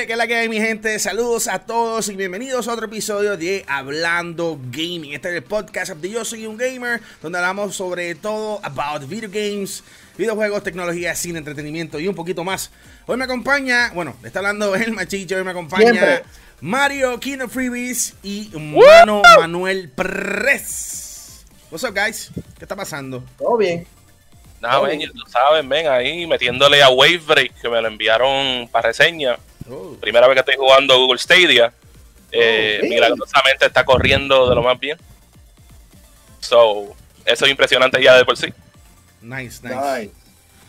Oye, ¿qué es la que hay, mi gente? Saludos a todos y bienvenidos a otro episodio de Hablando Gaming. Este es el podcast de Yo Soy un Gamer, donde hablamos sobre todo about video games, videojuegos, tecnología, cine, entretenimiento y un poquito más. Hoy me acompaña, bueno, está hablando el machicho, hoy me acompaña Siempre. Mario Kino Freebies y Mano Manuel Press. What's up, guys? ¿Qué está pasando? Todo bien. Nada, ven, ya tú sabes, ven ahí metiéndole a Wave Break, que me lo enviaron para reseña. Oh, Primera vez que estoy jugando Google Stadia. Eh, Oh, bien. milagrosamente está corriendo de lo más bien. So, eso es impresionante ya de por sí. nice, nice. Nice.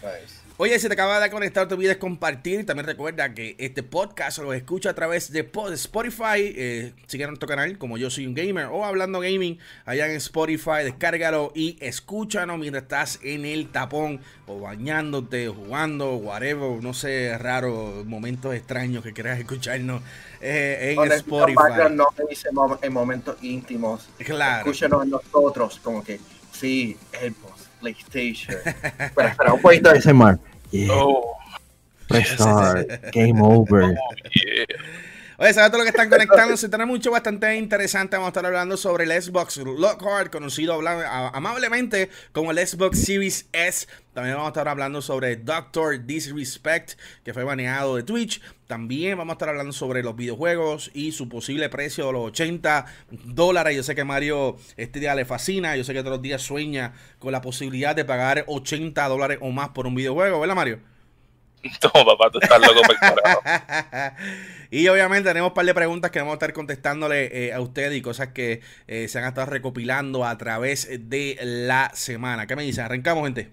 Nice. Oye, si te acaba de conectar, te olvides compartir. Y también recuerda que este podcast lo escucha a través de Spotify. Eh, sigue nuestro canal como Yo Soy un Gamer o Hablando Gaming allá en Spotify. Descárgalo y escúchanos mientras estás en el tapón o bañándote, jugando, whatever. No sé, raro, momentos extraños que quieras escucharnos eh, en el Spotify. no dice en momentos íntimos. Claro. Escúchenos nosotros, como que, sí, Xbox, PlayStation. Pero espera, un poquito de ese mar. Yeah, Oh, press start, game over. yeah. Oye, ¿sabes todo lo que están conectándose? Tenemos mucho bastante interesante. Vamos a estar hablando sobre el Xbox Lockhart, conocido amablemente como el Xbox Series S. También vamos a estar hablando sobre Doctor Disrespect, que fue baneado de Twitch. También vamos a estar hablando sobre los videojuegos y su posible precio de los 80 dólares. Yo sé que Mario este día le fascina. Yo sé que todos los días sueña con la posibilidad de pagar 80 dólares o más por un videojuego, ¿verdad, Mario? No, papá, tú estás loco por el carajo. y obviamente tenemos un par de preguntas que vamos a estar contestándole eh, a ustedes y cosas que eh, se han estado recopilando a través de la semana. ¿Qué me dicen? Arrancamos, gente.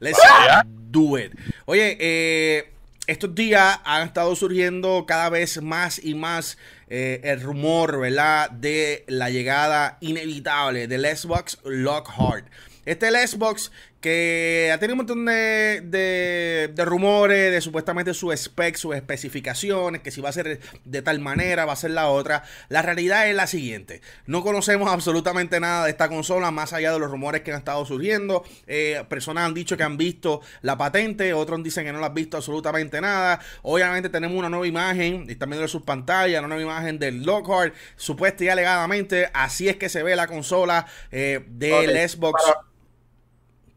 Let's Vaya. do it. Oye, eh, estos días han estado surgiendo cada vez más y más eh, el rumor, ¿verdad? De la llegada inevitable del Xbox Lockhart. Este es el Xbox que ha tenido un montón de, de- de rumores de supuestamente su spec, sus especificaciones, que si va a ser de tal manera, va a ser la otra. La realidad es la siguiente. No conocemos absolutamente nada de esta consola, más allá de los rumores que han estado surgiendo. Eh, personas han dicho que han visto la patente, otros dicen que no la han visto absolutamente nada. Obviamente tenemos una nueva imagen, están viendo en sus pantallas, una nueva imagen del Lockhart, supuesta y alegadamente, así es que se ve la consola eh, del Xbox. Para,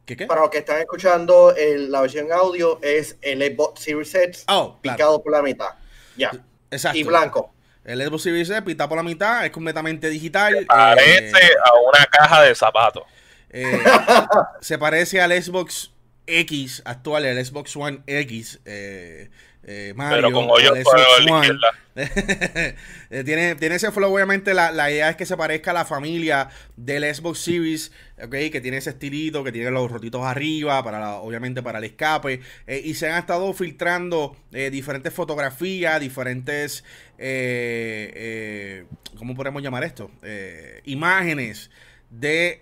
¿Qué qué? para los que están escuchando, el- la versión audio es el Xbox Series X Oh, claro. picado por la mitad. Ya. Exacto. Y blanco. El Xbox Series S pita por la mitad, es completamente digital. Parece eh, a una caja de zapatos. eh, se parece al Xbox X actual, el Xbox One X. eh, eh, Mario, Pero con hoyos. Eh, tiene, tiene ese flow, obviamente la, la idea es que se parezca a la familia del Xbox Series, ok, que tiene ese estilito, que tiene los rotitos arriba, para la- obviamente para el escape, eh, y se han estado filtrando eh, diferentes fotografías, diferentes, ¿cómo podemos llamar esto? Imágenes de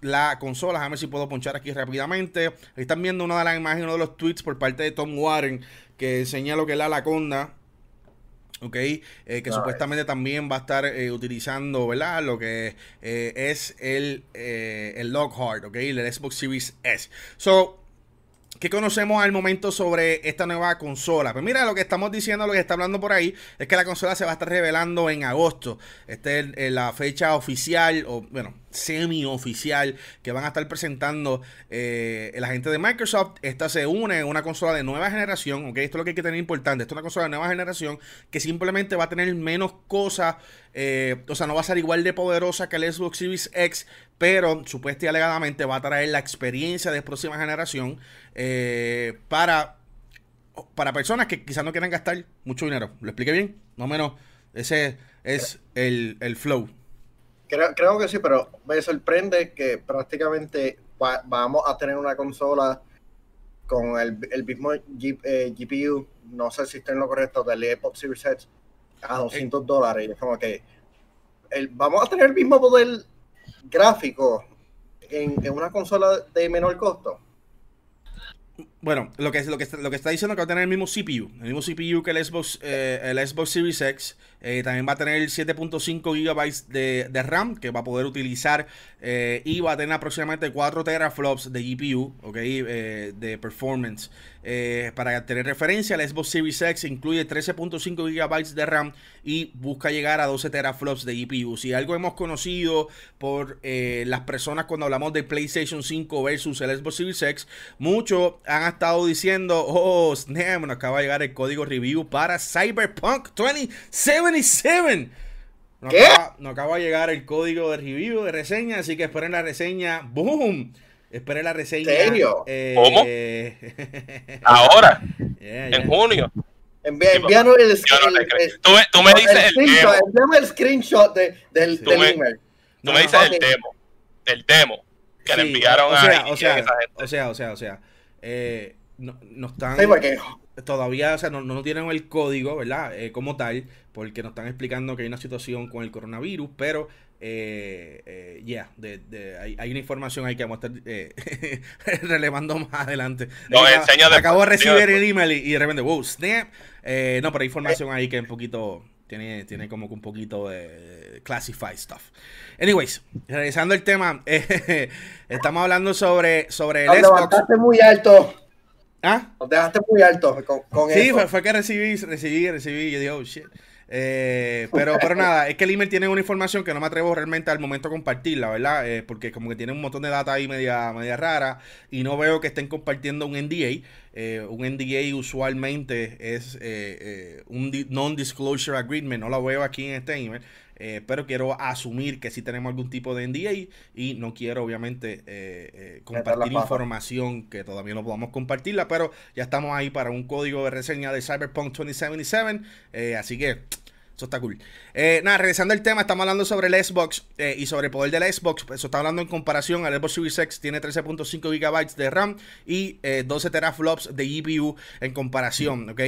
la consola. Déjame ver si puedo ponchar aquí rápidamente. Ahí están viendo una de las imágenes, uno de los tweets por parte de Tom Warren que enseña lo que es la Anaconda. Ok, eh, que supuestamente también va a estar eh, utilizando, ¿verdad? Lo que eh, es el, el Lockhart, ok, el Xbox Series S. So, ¿Qué conocemos al momento sobre esta nueva consola? Pues mira, lo que estamos diciendo, lo que está hablando por ahí, es que la consola se va a estar revelando en agosto. Esta es la fecha oficial, o bueno, semi-oficial, que van a estar presentando eh, la gente de Microsoft. Esta se une en una consola de nueva generación, ¿ok? Esto es lo que hay que tener importante. Esta es una consola de nueva generación que simplemente va a tener menos cosas, eh, o sea, no va a ser igual de poderosa que el Xbox Series X, pero supuestamente y alegadamente va a traer la experiencia de próxima generación eh, para, para personas que quizás no quieran gastar mucho dinero. ¿Lo expliqué bien? Más o menos ese es el, el flow. Creo, creo que sí, pero me sorprende que prácticamente va- vamos a tener una consola con el, el mismo G- eh, GPU, no sé si está en lo correcto, del Xbox Series X a 200 dólares. Y es como que el- vamos a tener el mismo poder gráfico en, una consola de menor costo. Bueno, lo que, lo, que, lo que está diciendo que va a tener el mismo CPU. El mismo CPU que el Xbox, eh, el Xbox Series X. Eh, también va a tener 7.5 GB de, de RAM que va a poder utilizar. eh, y va a tener aproximadamente 4 teraflops de GPU, ¿ok? eh, de performance. Para tener referencia, el Xbox Series X incluye 13.5 GB de RAM y busca llegar a 12 teraflops de GPU. Si algo hemos conocido por las personas cuando hablamos de PlayStation 5 versus el Xbox Series X, muchos han estado diciendo, oh, snap, nos acaba de llegar el código review para Cyberpunk 2077. Nos acaba, nos acaba de llegar el código de review, de reseña, así que esperen la reseña. ¡Boom! Esperen la reseña. ¿En serio? eh, Ahora, yeah, yeah. en junio. Envi- envíanos el, no el- el- Tú, me- tú me dices el screenshot, demo. envíame el screenshot de- del, Tú del me- email. Tú No, me dices el demo. El demo. Que le Sí, enviaron o a sea, o sea, esa gente. o sea, o sea, o sea, eh, no, no están Sí, porque todavía, o sea, no, no tienen el código, ¿verdad? Eh, como tal, porque nos están explicando que hay una situación con el coronavirus, pero eh, eh, ya, de, de- hay, hay una información ahí que vamos a estar eh, relevando más adelante. No, Eh, enseña acabo de recibir el email y, y de repente, wow, snap. Eh, no, pero hay información ahí que un poquito, tiene, tiene como que un poquito de classified stuff. Anyways, regresando al tema, eh, estamos hablando sobre, sobre el nos Xbox. levantaste muy alto. ¿Ah? Nos dejaste muy alto con, con Sí, fue, fue que recibí, recibí, recibí y yo dije, oh shit. Eh, pero, pero nada, es que el email tiene una información que no me atrevo realmente al momento a compartirla, ¿verdad? Eh, porque como que tiene un montón de data ahí media, media rara y no veo que estén compartiendo un NDA. Eh, un NDA usualmente es eh, un di- non-disclosure agreement, no lo veo aquí en este email. Eh, pero quiero asumir que sí tenemos algún tipo de NDA y no quiero obviamente eh, eh, compartir información que todavía no podamos compartirla, pero ya estamos ahí para un código de reseña de Cyberpunk 2077, eh, así que eso está cool. Eh, nada, regresando al tema, estamos hablando sobre el Xbox eh, y sobre el poder del Xbox. Eso está hablando en comparación al Xbox Series X, tiene 13.5 GB de RAM y eh, 12 teraflops de GPU en comparación, ¿ok?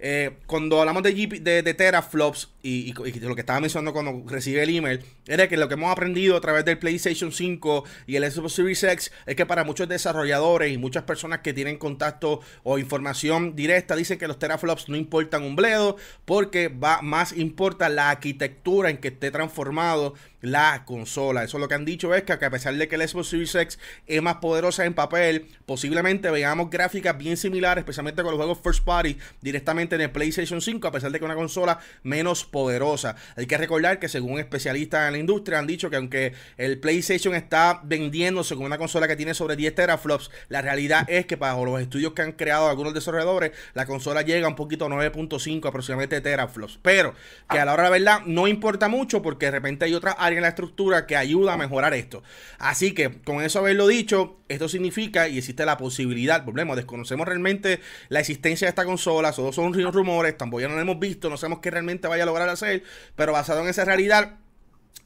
Eh, cuando hablamos de, GP de, de teraflops y, y- y lo que estaba mencionando cuando recibí el email, era que lo que hemos aprendido a través del PlayStation 5 y el Xbox Series X es que para muchos desarrolladores y muchas personas que tienen contacto o información directa dicen que los teraflops no importan un bledo porque va más importa la arquitectura en que esté transformado la consola. Eso lo que han dicho es que, a pesar de que el Xbox Series X es más poderosa en papel, posiblemente veamos gráficas bien similares, especialmente con los juegos first party directamente en el PlayStation 5, a pesar de que es una consola menos poderosa. Hay que recordar que según especialistas en la industria han dicho que aunque el PlayStation está vendiéndose con una consola que tiene sobre 10 teraflops, la realidad es que para los estudios que han creado algunos desarrolladores, la consola llega un poquito a 9.5 aproximadamente teraflops. Pero que a la hora de la verdad no importa mucho porque de repente hay otra en la estructura que ayuda a mejorar esto. Así que con eso haberlo dicho, esto significa y existe la posibilidad, volvemos, desconocemos realmente la existencia de esta consola, solo son rumores, tampoco ya no lo hemos visto, no sabemos qué realmente vaya a lograr hacer, pero basado en esa realidad,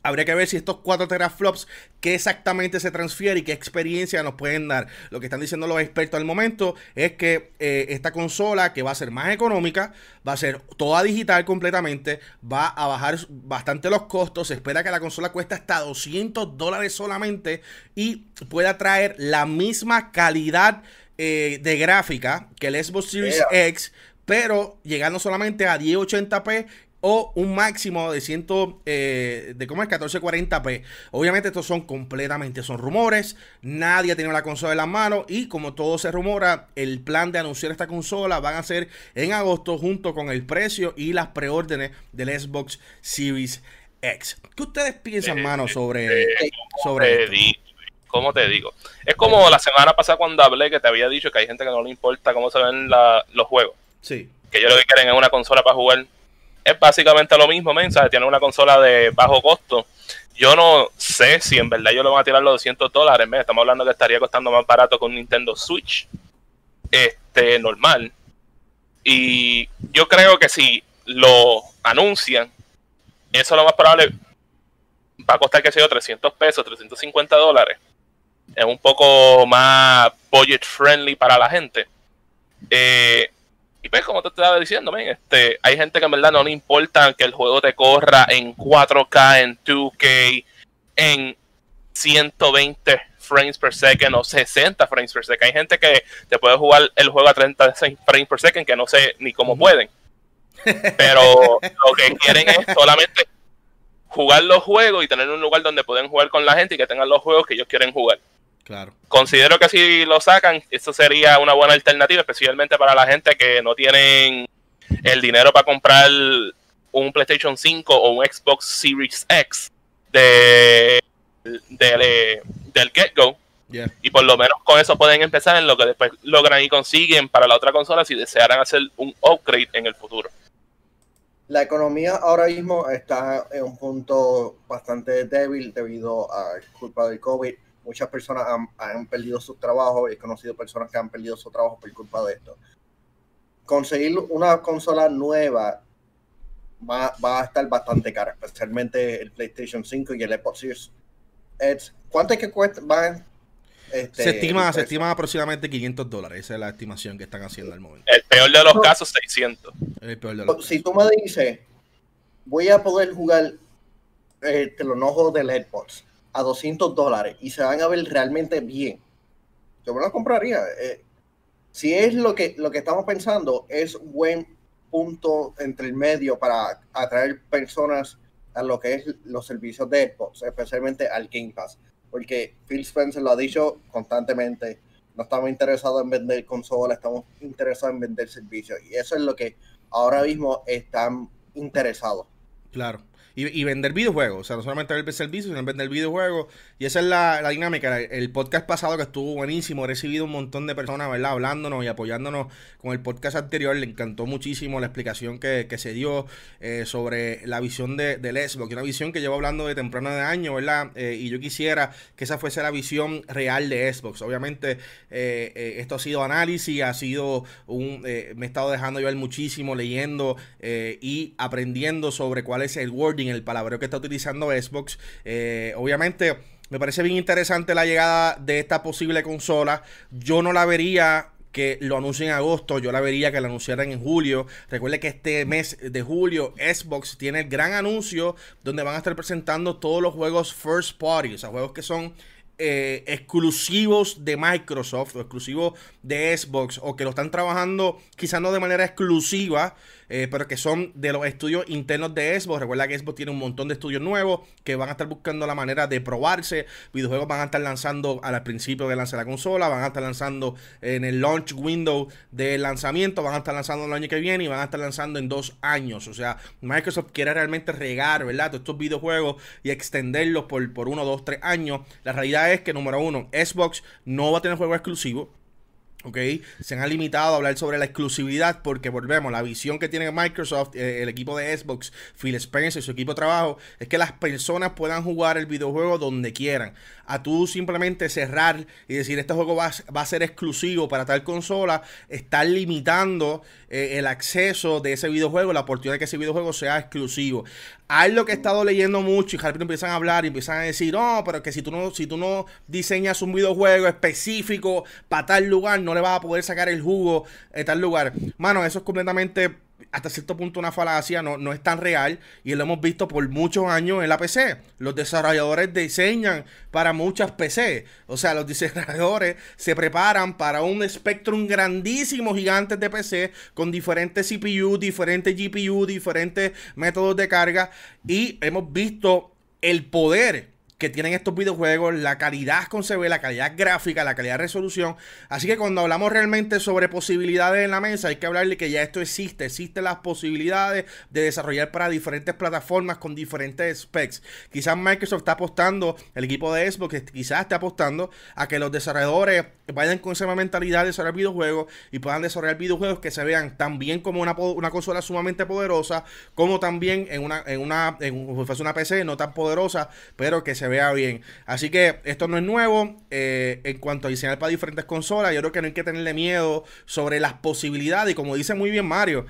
Habría que ver si estos 4 teraflops, qué exactamente se transfiere y qué experiencia nos pueden dar. Lo que están diciendo los expertos al momento es que eh, esta consola, que va a ser más económica, va a ser toda digital completamente, va a bajar bastante los costos. Se espera que la consola cueste hasta 200 dólares solamente y pueda traer la misma calidad eh, de gráfica que el Xbox Series Yeah. X, pero llegando solamente a 1080p o un máximo de 100 eh, de cómo es 1440p. Obviamente estos son completamente son rumores, nadie tenido la consola en las manos y como todo se rumora, el plan de anunciar esta consola van a ser en agosto junto con el precio y las preórdenes del Xbox Series X. ¿Qué ustedes piensan, Eh, mano, sobre eh, sobre te esto? ¿Cómo te digo? Es como la semana pasada cuando hablé que te había dicho que hay gente que no le importa cómo se ven la- los juegos. Sí. Que ellos lo que quieren es una consola para jugar. Es básicamente lo mismo, mensaje. Tienen una consola de bajo costo. Yo no sé si en verdad ellos lo van a tirar los 200 dólares. men. Estamos hablando que estaría costando más barato que un Nintendo Switch. Este, normal. Y yo creo que si lo anuncian, eso lo más probable va a costar, qué sé yo, 300 pesos, 350 dólares. Es un poco más budget friendly para la gente. Eh, y pues, como te estaba diciendo, men, este, hay gente que en verdad no le importa que el juego te corra en 4K, en 2K, en 120 frames per second o 60 frames per second. Hay gente que te puede jugar el juego a 36 frames per second que no sé ni cómo pueden. Pero lo que quieren es solamente jugar los juegos y tener un lugar donde pueden jugar con la gente y que tengan los juegos que ellos quieren jugar. Claro. Considero que si lo sacan, esto sería una buena alternativa, especialmente para la gente que no tienen el dinero para comprar un PlayStation 5 o un Xbox Series X de, del get-go. Y por lo menos con eso pueden empezar en lo que después logran y consiguen para la otra consola si desearan hacer un upgrade en el futuro. La economía ahora mismo está en un punto bastante débil debido a culpa del COVID. Muchas personas han, han perdido sus trabajos y he conocido personas que han perdido su trabajo por culpa de esto. Conseguir una consola nueva va, va, a estar bastante cara, especialmente el PlayStation 5 y el Xbox Series X. ¿Cuánto es que cuesta? este, se, estima, se estima aproximadamente 500 dólares. Esa es la estimación que están haciendo al momento. El peor de los casos, 600. El peor de los si tú me dices, voy a poder jugar los ojos del Xbox a 200 dólares y se van a ver realmente bien, yo me lo compraría. Eh, si es lo que, lo que estamos pensando, es buen punto entre el medio para atraer personas a lo que es los servicios de Xbox, especialmente al Game Pass. Porque Phil Spencer lo ha dicho constantemente, no estamos interesados en vender consolas, estamos interesados en vender servicios. Y eso es lo que ahora mismo están interesados. Claro y, vender videojuegos. O sea, no solamente vender servicios, sino vender videojuegos. Y esa es la, dinámica. El podcast pasado que estuvo buenísimo, he recibido un montón de personas, ¿verdad? Hablándonos y apoyándonos con el podcast anterior. Le encantó muchísimo la explicación que, se dio eh, sobre la visión de, del Xbox. Una visión que llevo hablando de temprano de año, ¿verdad? Eh, y yo quisiera que esa fuese la visión real de Xbox. Obviamente, eh, esto ha sido análisis, ha sido un. me he estado dejando llevar muchísimo, leyendo y aprendiendo sobre cuál es el wording el palabreo que está utilizando Xbox. Eh, obviamente, me parece bien interesante la llegada de esta posible consola. Yo no la vería que lo anuncien en agosto, yo la vería que la anunciaran en julio. Recuerde que este mes de julio Xbox tiene el gran anuncio donde van a estar presentando todos los juegos first party, o sea, juegos que son eh, exclusivos de Microsoft o exclusivos de Xbox o que lo están trabajando quizás no de manera exclusiva, eh, pero que son de los estudios internos de Xbox. Recuerda que Xbox tiene un montón de estudios nuevos que van a estar buscando la manera de probarse. Videojuegos van a estar lanzando al principio de lanzar la consola, van a estar lanzando en el launch window de lanzamiento, van a estar lanzando el año que viene y van a estar lanzando en dos años. O sea, Microsoft quiere realmente regar, ¿verdad? Todos estos videojuegos y extenderlos por, por uno, dos, tres años. La realidad es que, número uno, Xbox no va a tener juego exclusivo. ¿Ok? Se han limitado a hablar sobre la exclusividad porque volvemos, la visión que tiene Microsoft, eh, el equipo de Xbox, Phil Spencer y su equipo de trabajo, es que las personas puedan jugar el videojuego donde quieran. A tú simplemente cerrar y decir este juego va, a ser exclusivo para tal consola, estar limitando eh, el acceso de ese videojuego, la oportunidad de que ese videojuego sea exclusivo. Hay lo que he estado leyendo mucho y rápido empiezan a hablar y empiezan a decir, no, pero que si tú no, si tú no diseñas un videojuego específico para tal lugar, no le vas a poder sacar el jugo en tal lugar. Mano, eso es completamente hasta cierto punto una falacia, no, no es tan real y lo hemos visto por muchos años en la PC. Los desarrolladores diseñan para muchas PC, o sea, los desarrolladores se preparan para un Spectrum grandísimo, gigantes de PC con diferentes CPU, diferentes GPU, diferentes métodos de carga y hemos visto el poder que tienen estos videojuegos, la calidad con CB, la calidad gráfica, la calidad de resolución. Así que cuando hablamos realmente sobre posibilidades en la mesa, hay que hablarle que ya esto existe. Existen las posibilidades de desarrollar para diferentes plataformas con diferentes specs. Quizás Microsoft está apostando, el equipo de Xbox quizás está apostando a que los desarrolladores vayan con esa mentalidad de desarrollar videojuegos y puedan desarrollar videojuegos que se vean tan bien como una, una consola sumamente poderosa, como también en una, en una, en una PC no tan poderosa, pero que se vea bien. Así que esto no es nuevo eh, en cuanto a diseñar para diferentes consolas. Yo creo que no hay que tenerle miedo sobre las posibilidades. Y como dice muy bien Mario,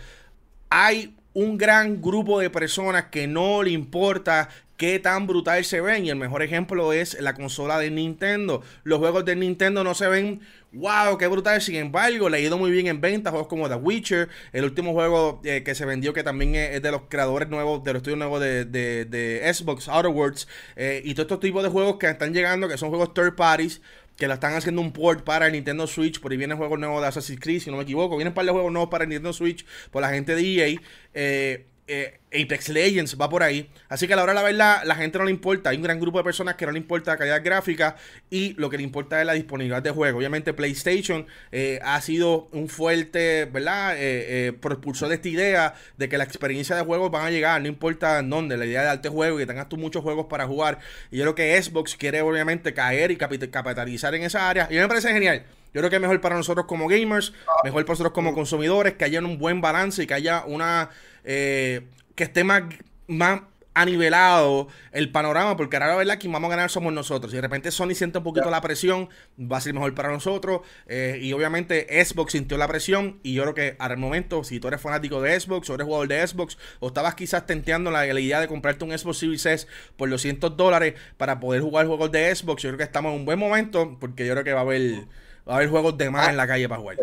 hay un gran grupo de personas que no le importa qué tan brutal se ven. Y el mejor ejemplo es la consola de Nintendo. Los juegos de Nintendo no se ven, wow, qué brutal. Sin embargo, le ha ido muy bien en venta. Juegos como The Witcher, el último juego eh, que se vendió, que también es, de los creadores nuevos, de los estudios nuevos de, de, Xbox, Outer Worlds. Eh, y todos estos tipos de juegos que están llegando, que son juegos third parties que la están haciendo un port para el Nintendo Switch. Por ahí viene juego nuevo de Assassin's Creed, si no me equivoco. Vienen un par de juegos nuevos para el Nintendo Switch por la gente de EA. Eh, eh, Apex Legends va por ahí. Así que a la hora de la verdad, la gente no le importa. Hay un gran grupo de personas que no le importa la calidad gráfica y lo que le importa es la disponibilidad de juego. Obviamente, PlayStation eh, ha sido un fuerte, ¿verdad? Eh, propulsor de esta idea de que la experiencia de juegos van a llegar, no importa en dónde. La idea de darte juego y que tengas tú muchos juegos para jugar. Y yo creo que Xbox quiere, obviamente, caer y capitalizar en esa área. Y me parece genial. Yo creo que es mejor para nosotros como gamers, mejor para nosotros como consumidores, que haya un buen balance y que haya una. Eh, que esté más, más anivelado el panorama, porque ahora la verdad quien vamos a ganar somos nosotros. Si de repente Sony siente un poquito la presión, va a ser mejor para nosotros. Eh, y obviamente Xbox sintió la presión. Y yo creo que al momento, si tú eres fanático de Xbox o eres jugador de Xbox, o estabas quizás tenteando la, la idea de comprarte un Xbox Series S por los 100 dólares para poder jugar juegos de Xbox, yo creo que estamos en un buen momento, porque yo creo que va a haber va a haber juegos de más en la calle para jugar.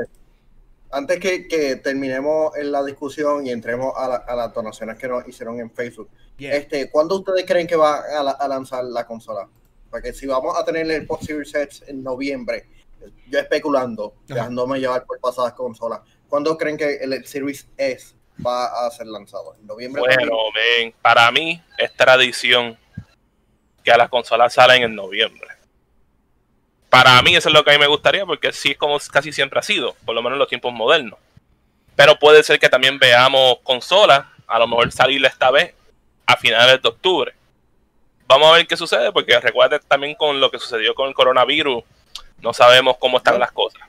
Antes que, terminemos en la discusión y entremos a, las donaciones que nos hicieron en Facebook, este, ¿cuándo ustedes creen que va a, lanzar la consola? Porque si vamos a tener el Series Sets en noviembre, yo especulando, dejándome llevar por pasadas consolas, ¿cuándo creen que el Series S va a ser lanzado? ¿En noviembre? Bueno, para mí es tradición que las consolas salen en noviembre. Para mí eso es lo que a mí me gustaría, porque sí es como casi siempre ha sido, por lo menos en los tiempos modernos. Pero puede ser que también veamos consolas, a lo mejor salir esta vez a finales de octubre. Vamos a ver qué sucede, porque recuerden también con lo que sucedió con el coronavirus, no sabemos cómo están las cosas.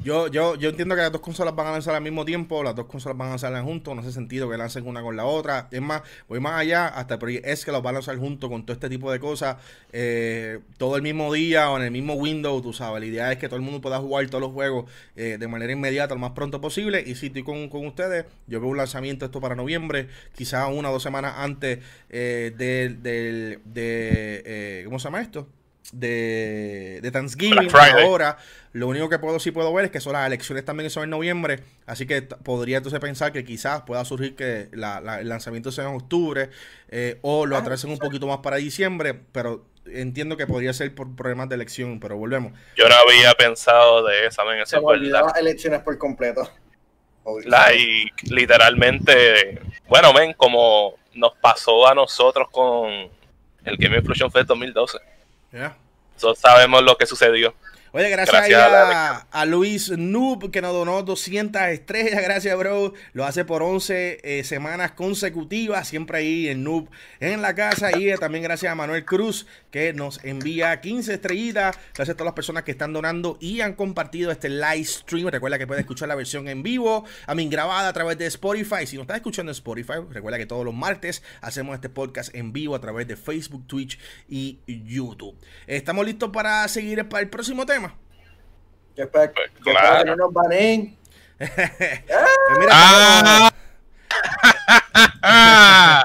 Yo, yo, yo entiendo que las dos consolas van a lanzar al mismo tiempo, las dos consolas van a lanzar juntos, no hace sentido que lancen una con la otra. Es más, voy más allá, hasta es que los van a lanzar juntos con todo este tipo de cosas, eh, todo el mismo día o en el mismo window, tú sabes. La idea es que todo el mundo pueda jugar todos los juegos eh, de manera inmediata, lo más pronto posible. Y si estoy con, con ustedes, yo veo un lanzamiento esto para noviembre, quizás una o dos semanas antes eh, del, del, de, ¿cómo se llama esto? De, de Thanksgiving ahora. Lo único que puedo sí puedo ver es que son las elecciones también son en noviembre. Así que podría entonces pensar que quizás pueda surgir que la, el lanzamiento sea en octubre eh, o lo ah, atrasen un poquito más para diciembre. Pero entiendo que podría ser por problemas de elección. Pero volvemos. Yo no había pensado de esa, men, Se las elecciones por completo. Like, literalmente, bueno, men, como nos pasó a nosotros con el Game Explosion Fest 2012. Yeah. sabemos lo que sucedió. Oye, gracias, a, Luis Noob que nos donó 200 estrellas. Gracias, bro. Lo hace por 11 eh, semanas consecutivas. Siempre ahí en Noob en la casa. Y eh, también gracias a Manuel Cruz que nos envía 15 estrellitas. Gracias a todas las personas que están donando y han compartido este live stream. Recuerda que puedes escuchar la versión en vivo, a mí grabada a través de Spotify. Si no estás escuchando en Spotify, recuerda que todos los martes hacemos este podcast en vivo a través de Facebook, Twitch y YouTube. Estamos listos para seguir para el próximo tema. Que espero, pues, que no nos baneen. ah.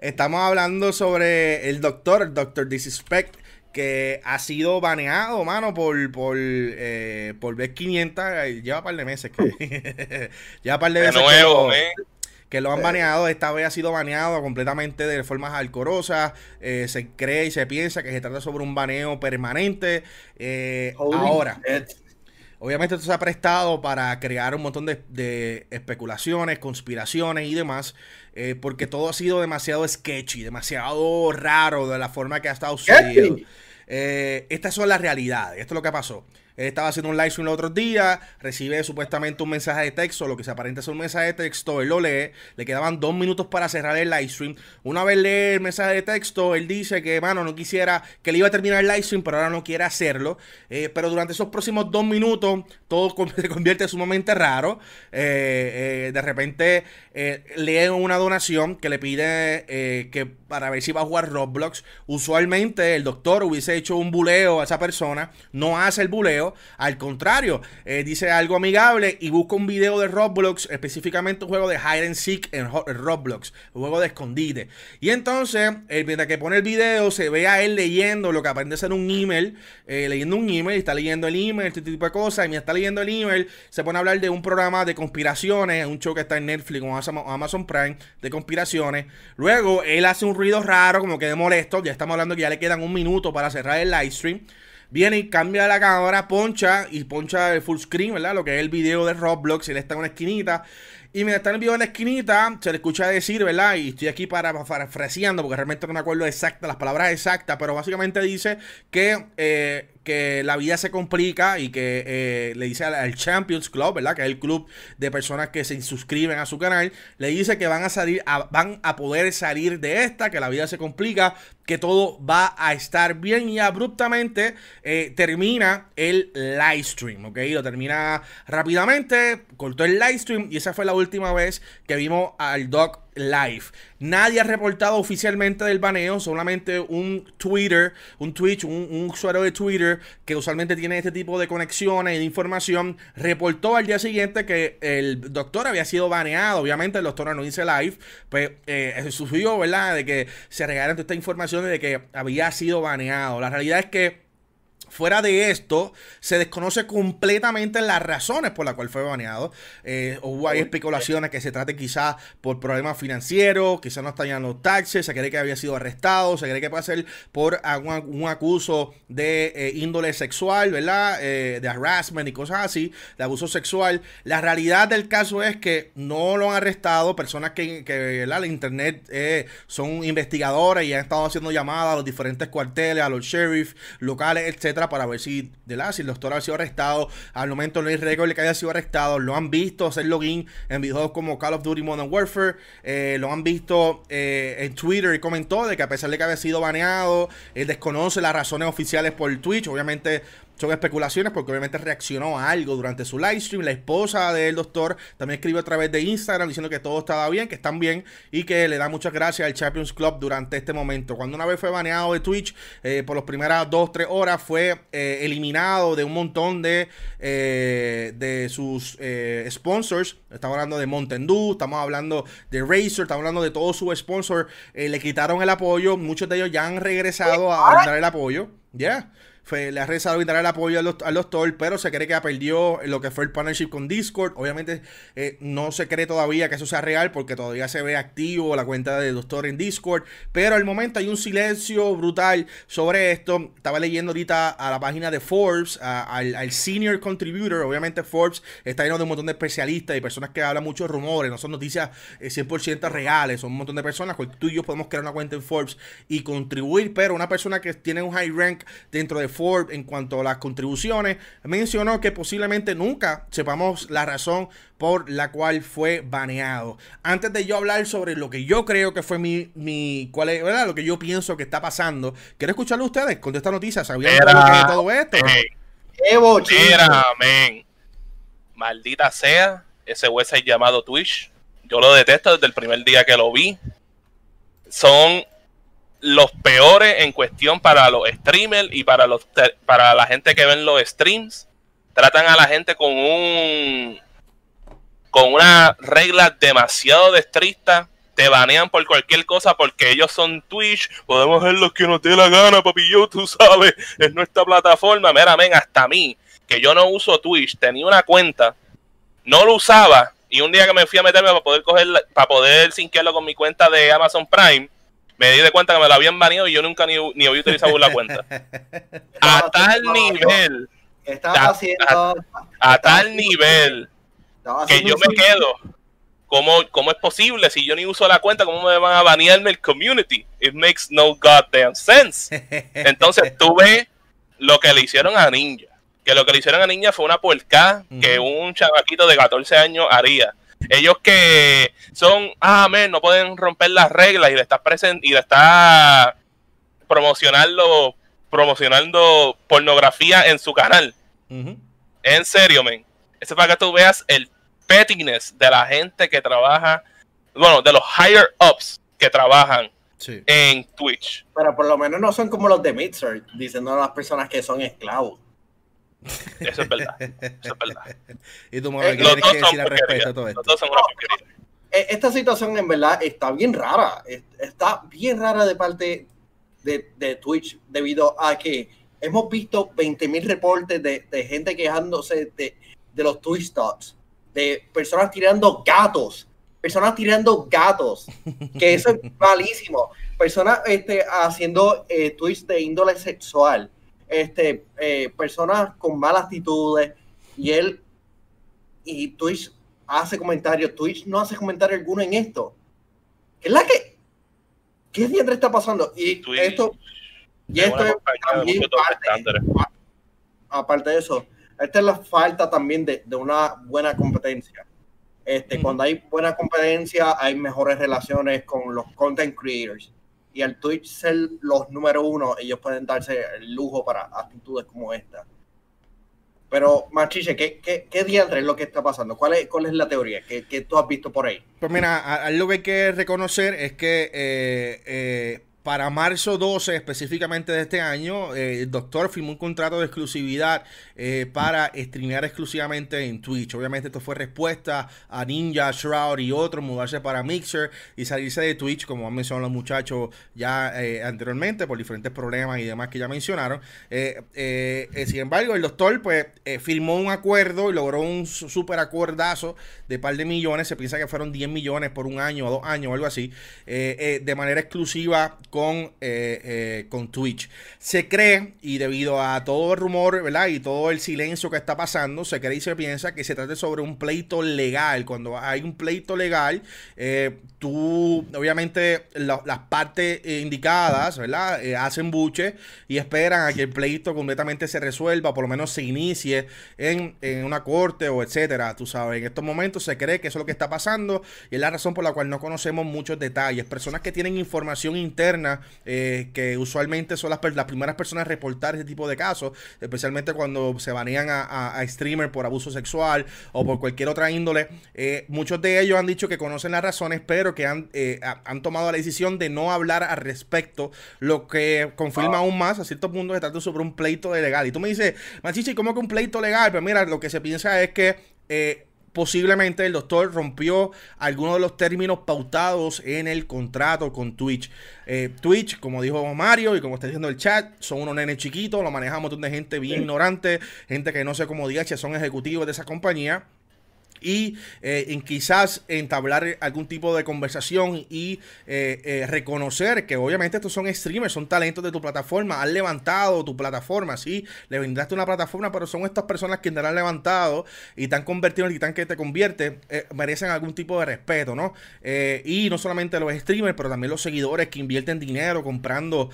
Estamos hablando sobre el doctor, el doctor Disrespect, que ha sido baneado, mano, por, por, eh, por vez 500. Lleva un par de meses que. lleva un par de meses. nuevo, que lo han baneado. Esta vez ha sido baneado completamente de formas alcorosas. Eh, se cree y se piensa que se trata sobre un baneo permanente. Eh, ahora. Obviamente esto se ha prestado para crear un montón de, especulaciones, conspiraciones y demás, eh, porque todo ha sido demasiado sketchy, demasiado raro de la forma que ha estado sucediendo. estas son las realidades, esto es lo que pasó. Él estaba haciendo un live stream el otro día, recibe supuestamente un mensaje de texto, lo que se aparenta ser un mensaje de texto, él lo lee, le quedaban dos minutos para cerrar el live stream. Una vez lee el mensaje de texto, él dice que, mano, no quisiera, que le iba a terminar el live stream, pero ahora no quiere hacerlo. Eh, pero durante esos próximos dos minutos, todo se convierte sumamente raro. Eh, eh, de repente lee una donación que le pide que para ver si va a jugar Roblox. Usualmente el doctor hubiese hecho un buleo a esa persona, no hace el buleo al contrario, eh, dice algo amigable y busca un video de Roblox, específicamente un juego de hide and seek en Roblox, un juego de escondite. Y entonces, mientras que pone el video, se ve a él leyendo lo que aparenta ser un email, eh, leyendo un email, está leyendo el email, este tipo de cosas. Y mientras está leyendo el email, se pone a hablar de un programa de conspiraciones, un show que está en Netflix o Amazon Prime de conspiraciones. Luego, él hace un ruido raro, como que de molesto. Ya estamos hablando que ya le quedan un minuto para cerrar el live stream. viene y cambia la cámara, poncha y poncha el full screen, ¿verdad? Lo que es el video de Roblox, y él está en una esquinita. Y mientras está en el video en la esquinita, se le escucha decir, ¿verdad? Y estoy aquí para parafraseando, porque realmente no me acuerdo exactas, las palabras exactas, pero básicamente dice que, eh, que la vida se complica y que eh, le dice al, Champions Club, ¿verdad? Que es el club de personas que se suscriben a su canal, le dice que van a salir, van a poder salir de esta, que la vida se complica, que todo va a estar bien y abruptamente eh, termina el live stream, ¿ok? Lo termina rápidamente, cortó el live stream y esa fue la última vez que vimos al Doc live. Nadie ha reportado oficialmente del baneo, solamente un Twitter, un Twitch, un, usuario de Twitter que usualmente tiene este tipo de conexiones y de información, reportó al día siguiente que el doctor había sido baneado. Obviamente el doctor no dice live, pues eh, sucedió, ¿verdad? De que se regalaron esta información de que había sido baneado. La realidad es que Fuera de esto, se desconoce completamente las razones por las cuales fue baneado. Eh, hubo hay especulaciones que se trate quizás por problemas financieros, quizás no están los taxes, se cree que había sido arrestado, se cree que puede ser por un, acuso de eh, índole sexual, ¿verdad? Eh, de harassment y cosas así, de abuso sexual. La realidad del caso es que no lo han arrestado, personas que, que ¿verdad? la internet son investigadoras y han estado haciendo llamadas a los diferentes cuarteles, a los sheriffs locales, para ver si, la, si el doctor ha sido arrestado. Al momento no hay récord de que haya sido arrestado. Lo han visto hacer login en videos como Call of Duty Modern Warfare. Eh, lo han visto eh, en Twitter y comentó de que a pesar de que había sido baneado, él desconoce las razones oficiales por Twitch. Obviamente son especulaciones porque obviamente reaccionó a algo durante su live stream. La esposa del doctor también escribió a través de Instagram diciendo que todo estaba bien, que están bien y que le da muchas gracias al Champions Club durante este momento. Cuando una vez fue baneado de Twitch, eh, por las primeras 2-3 horas fue eh, eliminado de un montón de, eh, de sus sponsors. Estamos hablando de Mountain Dew, estamos hablando de Razer, estamos hablando de todos sus sponsors. le quitaron el apoyo, muchos de ellos ya han regresado a dar el apoyo. Ya le ha rezado dar el apoyo al, doctor, pero se cree que ha perdido lo que fue el partnership con Discord. Obviamente eh, no se cree todavía que eso sea real porque todavía se ve activo la cuenta del doctor en Discord. Pero al momento hay un silencio brutal sobre esto. Estaba leyendo ahorita a la página de Forbes, al, senior contributor. Obviamente Forbes está lleno de un montón de especialistas y personas que hablan muchos rumores. No son noticias 100% eh, reales. Son un montón de personas. Tú y yo podemos crear una cuenta en Forbes y contribuir. Pero una persona que tiene un high rank dentro de Forbes en cuanto a las contribuciones, mencionó que posiblemente nunca sepamos la razón por la cual fue baneado. Antes de yo hablar sobre lo que yo creo que fue mi, mi cuál es, ¿verdad? Lo que yo pienso que está pasando, quiero escucharlo a ustedes con esta noticia. ¿Sabían era, todo esto? era, men. Maldita sea ese website llamado Twitch. Yo lo detesto desde el primer día que lo vi. Son los peores en cuestión para los streamers y para los para la gente que ven los streams. Tratan a la gente con un con una regla demasiado estricta. Te banean por cualquier cosa porque ellos son Twitch. Podemos ver lo que nos dé la gana, papi. Yo, tú sabes, es nuestra plataforma. Mira, ven, hasta mí, que yo no uso Twitch, tenía una cuenta, no lo usaba. Y un día que me fui a meterme para poder coger, para poder sinquearlo con mi cuenta de Amazon Prime, me di de cuenta que me la habían baneado y yo nunca ni, ni había utilizado la cuenta. a tal nivel. Estaba haciendo. A, tal nivel. Que yo me quedo. ¿Cómo, ¿Cómo es posible? Si yo ni uso la cuenta, ¿cómo me van a banearme el community? It makes no goddamn sense. Entonces tú ves lo que le hicieron a Ninja. Que lo que le hicieron a Ninja fue una puerca que un chavaquito de 14 años haría ellos que son, ah, men, no pueden romper las reglas y le estás present y le está promocionando, promocionando pornografía en su canal. En serio, men. Eso es para que tú veas el pettiness de la gente que trabaja, bueno, de los higher ups que trabajan en Twitch. Pero por lo menos no son como los de Mixer, diciendo a las personas que son esclavos. Eso es verdad. Eso es verdad. y tú, me eh, que decir al respecto todo esto? Eh, esta situación en verdad está bien rara. Está bien rara de parte de, de Twitch debido a que hemos visto 20.000 reportes de, de, gente quejándose de, de los Twitch talks, de personas tirando gatos, personas tirando gatos, que eso es malísimo, personas este, haciendo eh, tweets de índole sexual este, eh, personas con malas actitudes y él y Twitch hace comentarios, Twitch no hace comentario alguno en esto. ¿Qué es la que? ¿Qué diantre está pasando? Y esto, y esto es también parte, aparte de eso, esta es la falta también de, de una buena competencia. Este, Cuando hay buena competencia, hay mejores relaciones con los content creators. Y al Twitch ser los número uno, ellos pueden darse el lujo para actitudes como esta. Pero, Machiche, ¿qué, qué, qué es lo que está pasando? ¿Cuál es, cuál es la teoría que, que tú has visto por ahí? Pues mira, algo que hay que reconocer es que eh, eh, para marzo 12 específicamente de este año, eh, el doctor firmó un contrato de exclusividad eh, para streamear exclusivamente en Twitch. Obviamente esto fue respuesta a Ninja, Shroud y otros mudarse para Mixer y salirse de Twitch, como han mencionado los muchachos ya eh, anteriormente, por diferentes problemas y demás que ya mencionaron. sin embargo, el doctor pues firmó un acuerdo y logró un super acuerdazo de par de millones. Se piensa que fueron 10 millones por un año o dos años o algo así, de manera exclusiva con, eh, eh, con Twitch. Se cree, y debido a todo el rumor, ¿verdad? Y todo el silencio que está pasando, se cree y se piensa que se trata sobre un pleito legal. Cuando hay un pleito legal, eh, tú, obviamente, las partes indicadas, ¿verdad? hacen buche y esperan a que el pleito completamente se resuelva, por lo menos se inicie en, en una corte o etcétera. Tú sabes, en estos momentos se cree que eso es lo que está pasando y es la razón por la cual no conocemos muchos detalles. Personas que tienen información interna eh, que usualmente son las, las, primeras personas a reportar este tipo de casos, especialmente cuando se banean a, a, streamers por abuso sexual o por cualquier otra índole. Eh, muchos de ellos han dicho que conocen las razones, pero que han, eh, han tomado la decisión de no hablar al respecto, lo que confirma ah. aún más a cierto punto que trata sobre un pleito de legal. Y tú me dices, Machichi, ¿cómo que un pleito legal? Pues mira, lo que se piensa es que posiblemente el doctor rompió algunos de los términos pautados en el contrato con Twitch. Eh, Twitch, como dijo Mario y como está diciendo el chat, son unos nenes chiquitos, lo maneja un montón de gente bien ignorante, gente que no sé cómo DH son ejecutivos de esa compañía y eh, en quizás entablar algún tipo de conversación y eh, eh, reconocer que obviamente estos son streamers, son talentos de tu plataforma, han levantado tu plataforma, sí, le brindaste una plataforma, pero son estas personas que te han levantado y te han convertido en el titán que te convierte, merecen algún tipo de respeto, ¿no? y no solamente los streamers, pero también los seguidores que invierten dinero comprando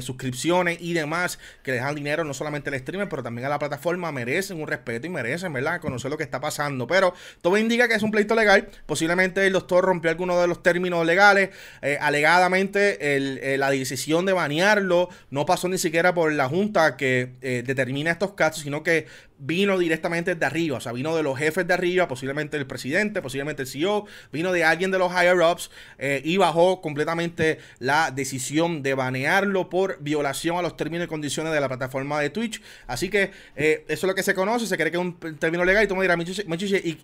suscripciones y demás, que dejan dinero no solamente al streamer, pero también a la plataforma, merecen un respeto y merecen, ¿verdad? Conocer lo que está pasando, pero pero todo indica que es un pleito legal. Posiblemente el doctor rompió alguno de los términos legales. Eh, alegadamente, eh, la decisión de banearlo no pasó ni siquiera por la junta que eh, determina estos casos, sino que vino directamente de arriba, o sea, vino de los jefes de arriba, posiblemente el presidente, posiblemente el CEO, vino de alguien de los higher ups y bajó completamente la decisión de banearlo por violación a los términos y condiciones de la plataforma de Twitch. Así que eso es lo que se conoce, se cree que es un término legal y tú me dirás,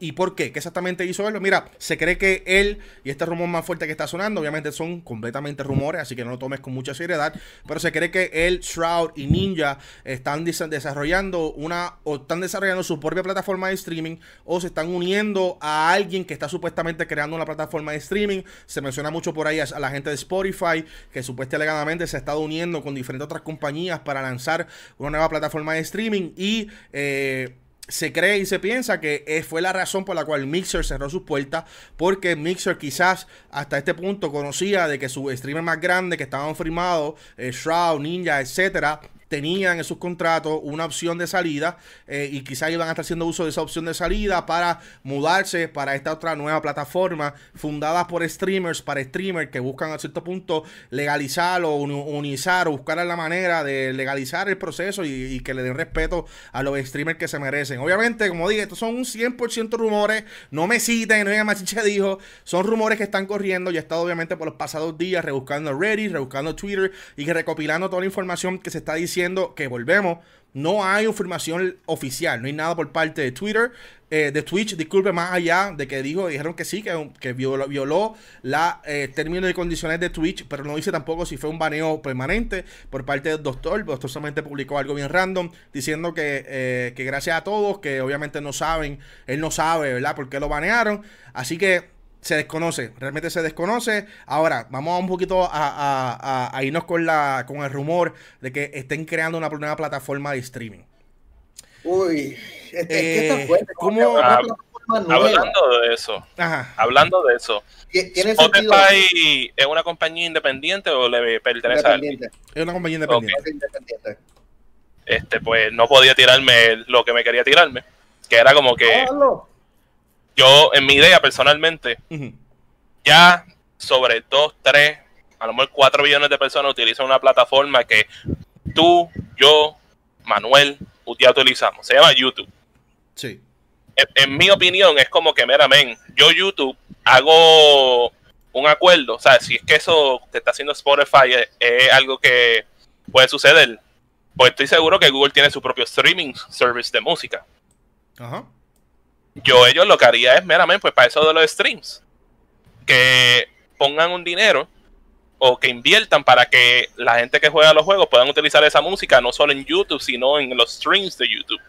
¿Y, por qué? ¿Qué exactamente hizo él? Mira, se cree que él, y este rumor más fuerte que está sonando, obviamente son completamente rumores, así que no lo tomes con mucha seriedad, pero se cree que él, Shroud y Ninja están desarrollando una, están desarrollando su propia plataforma de streaming, o se están uniendo a alguien que está supuestamente creando una plataforma de streaming. Se menciona mucho por ahí a, la gente de Spotify, que supuestamente alegadamente se ha estado uniendo con diferentes otras compañías para lanzar una nueva plataforma de streaming y... Eh, se cree y se piensa que fue la razón por la cual Mixer cerró sus puertas, porque Mixer quizás hasta este punto conocía de que su streamer más grande que estaban firmados, eh, Shroud, Ninja, etcétera, tenían en sus contratos una opción de salida eh, y quizás iban a estar haciendo uso de esa opción de salida para mudarse para esta otra nueva plataforma fundada por streamers para streamers que buscan a cierto punto legalizar o unizar buscar la manera de legalizar el proceso y, que le den respeto a los streamers que se merecen. Obviamente, como dije, estos son un 100% rumores, no me citen, no digan Machiche dijo, son rumores que están corriendo y he estado obviamente por los pasados días rebuscando Reddit, rebuscando Twitter y recopilando toda la información que se está diciendo que volvemos. No hay información oficial, no hay nada por parte de Twitter, eh, de Twitch, disculpe, más allá de que dijo, dijeron que sí, que, que violó, violó la eh, términos y condiciones de Twitch, pero no dice tampoco si fue un baneo permanente por parte del doctor. El doctor solamente publicó algo bien random diciendo que, eh, que gracias a todos, que obviamente no saben, él no sabe, ¿verdad?, por qué lo banearon. Así que se desconoce, realmente se desconoce. Ahora, vamos un poquito a, irnos con, la, con el rumor de que estén creando una nueva plataforma de streaming. Uy, es, que está eh, fuerte. ¿Cómo? Ah, hablando de eso, hablando de eso, ¿Spotify es una compañía independiente o le pertenece a alguien? Es una compañía independiente. Este, pues no podía tirarme lo que me quería tirarme, que era como que yo, en mi idea personalmente, ya sobre 2, 3, a lo mejor 4 millones de personas utilizan una plataforma que tú, yo, Manuel, ya utilizamos. Se llama YouTube. Sí. En, mi opinión, es como que, mira, men, yo YouTube hago un acuerdo. O sea, si es que eso que está haciendo Spotify es, algo que puede suceder, pues estoy seguro que Google tiene su propio streaming service de música. Ajá yo ellos lo que haría es meramente pues para eso de los streams que pongan un dinero o que inviertan para que la gente que juega los juegos puedan utilizar esa música no solo en YouTube sino en los streams de YouTube.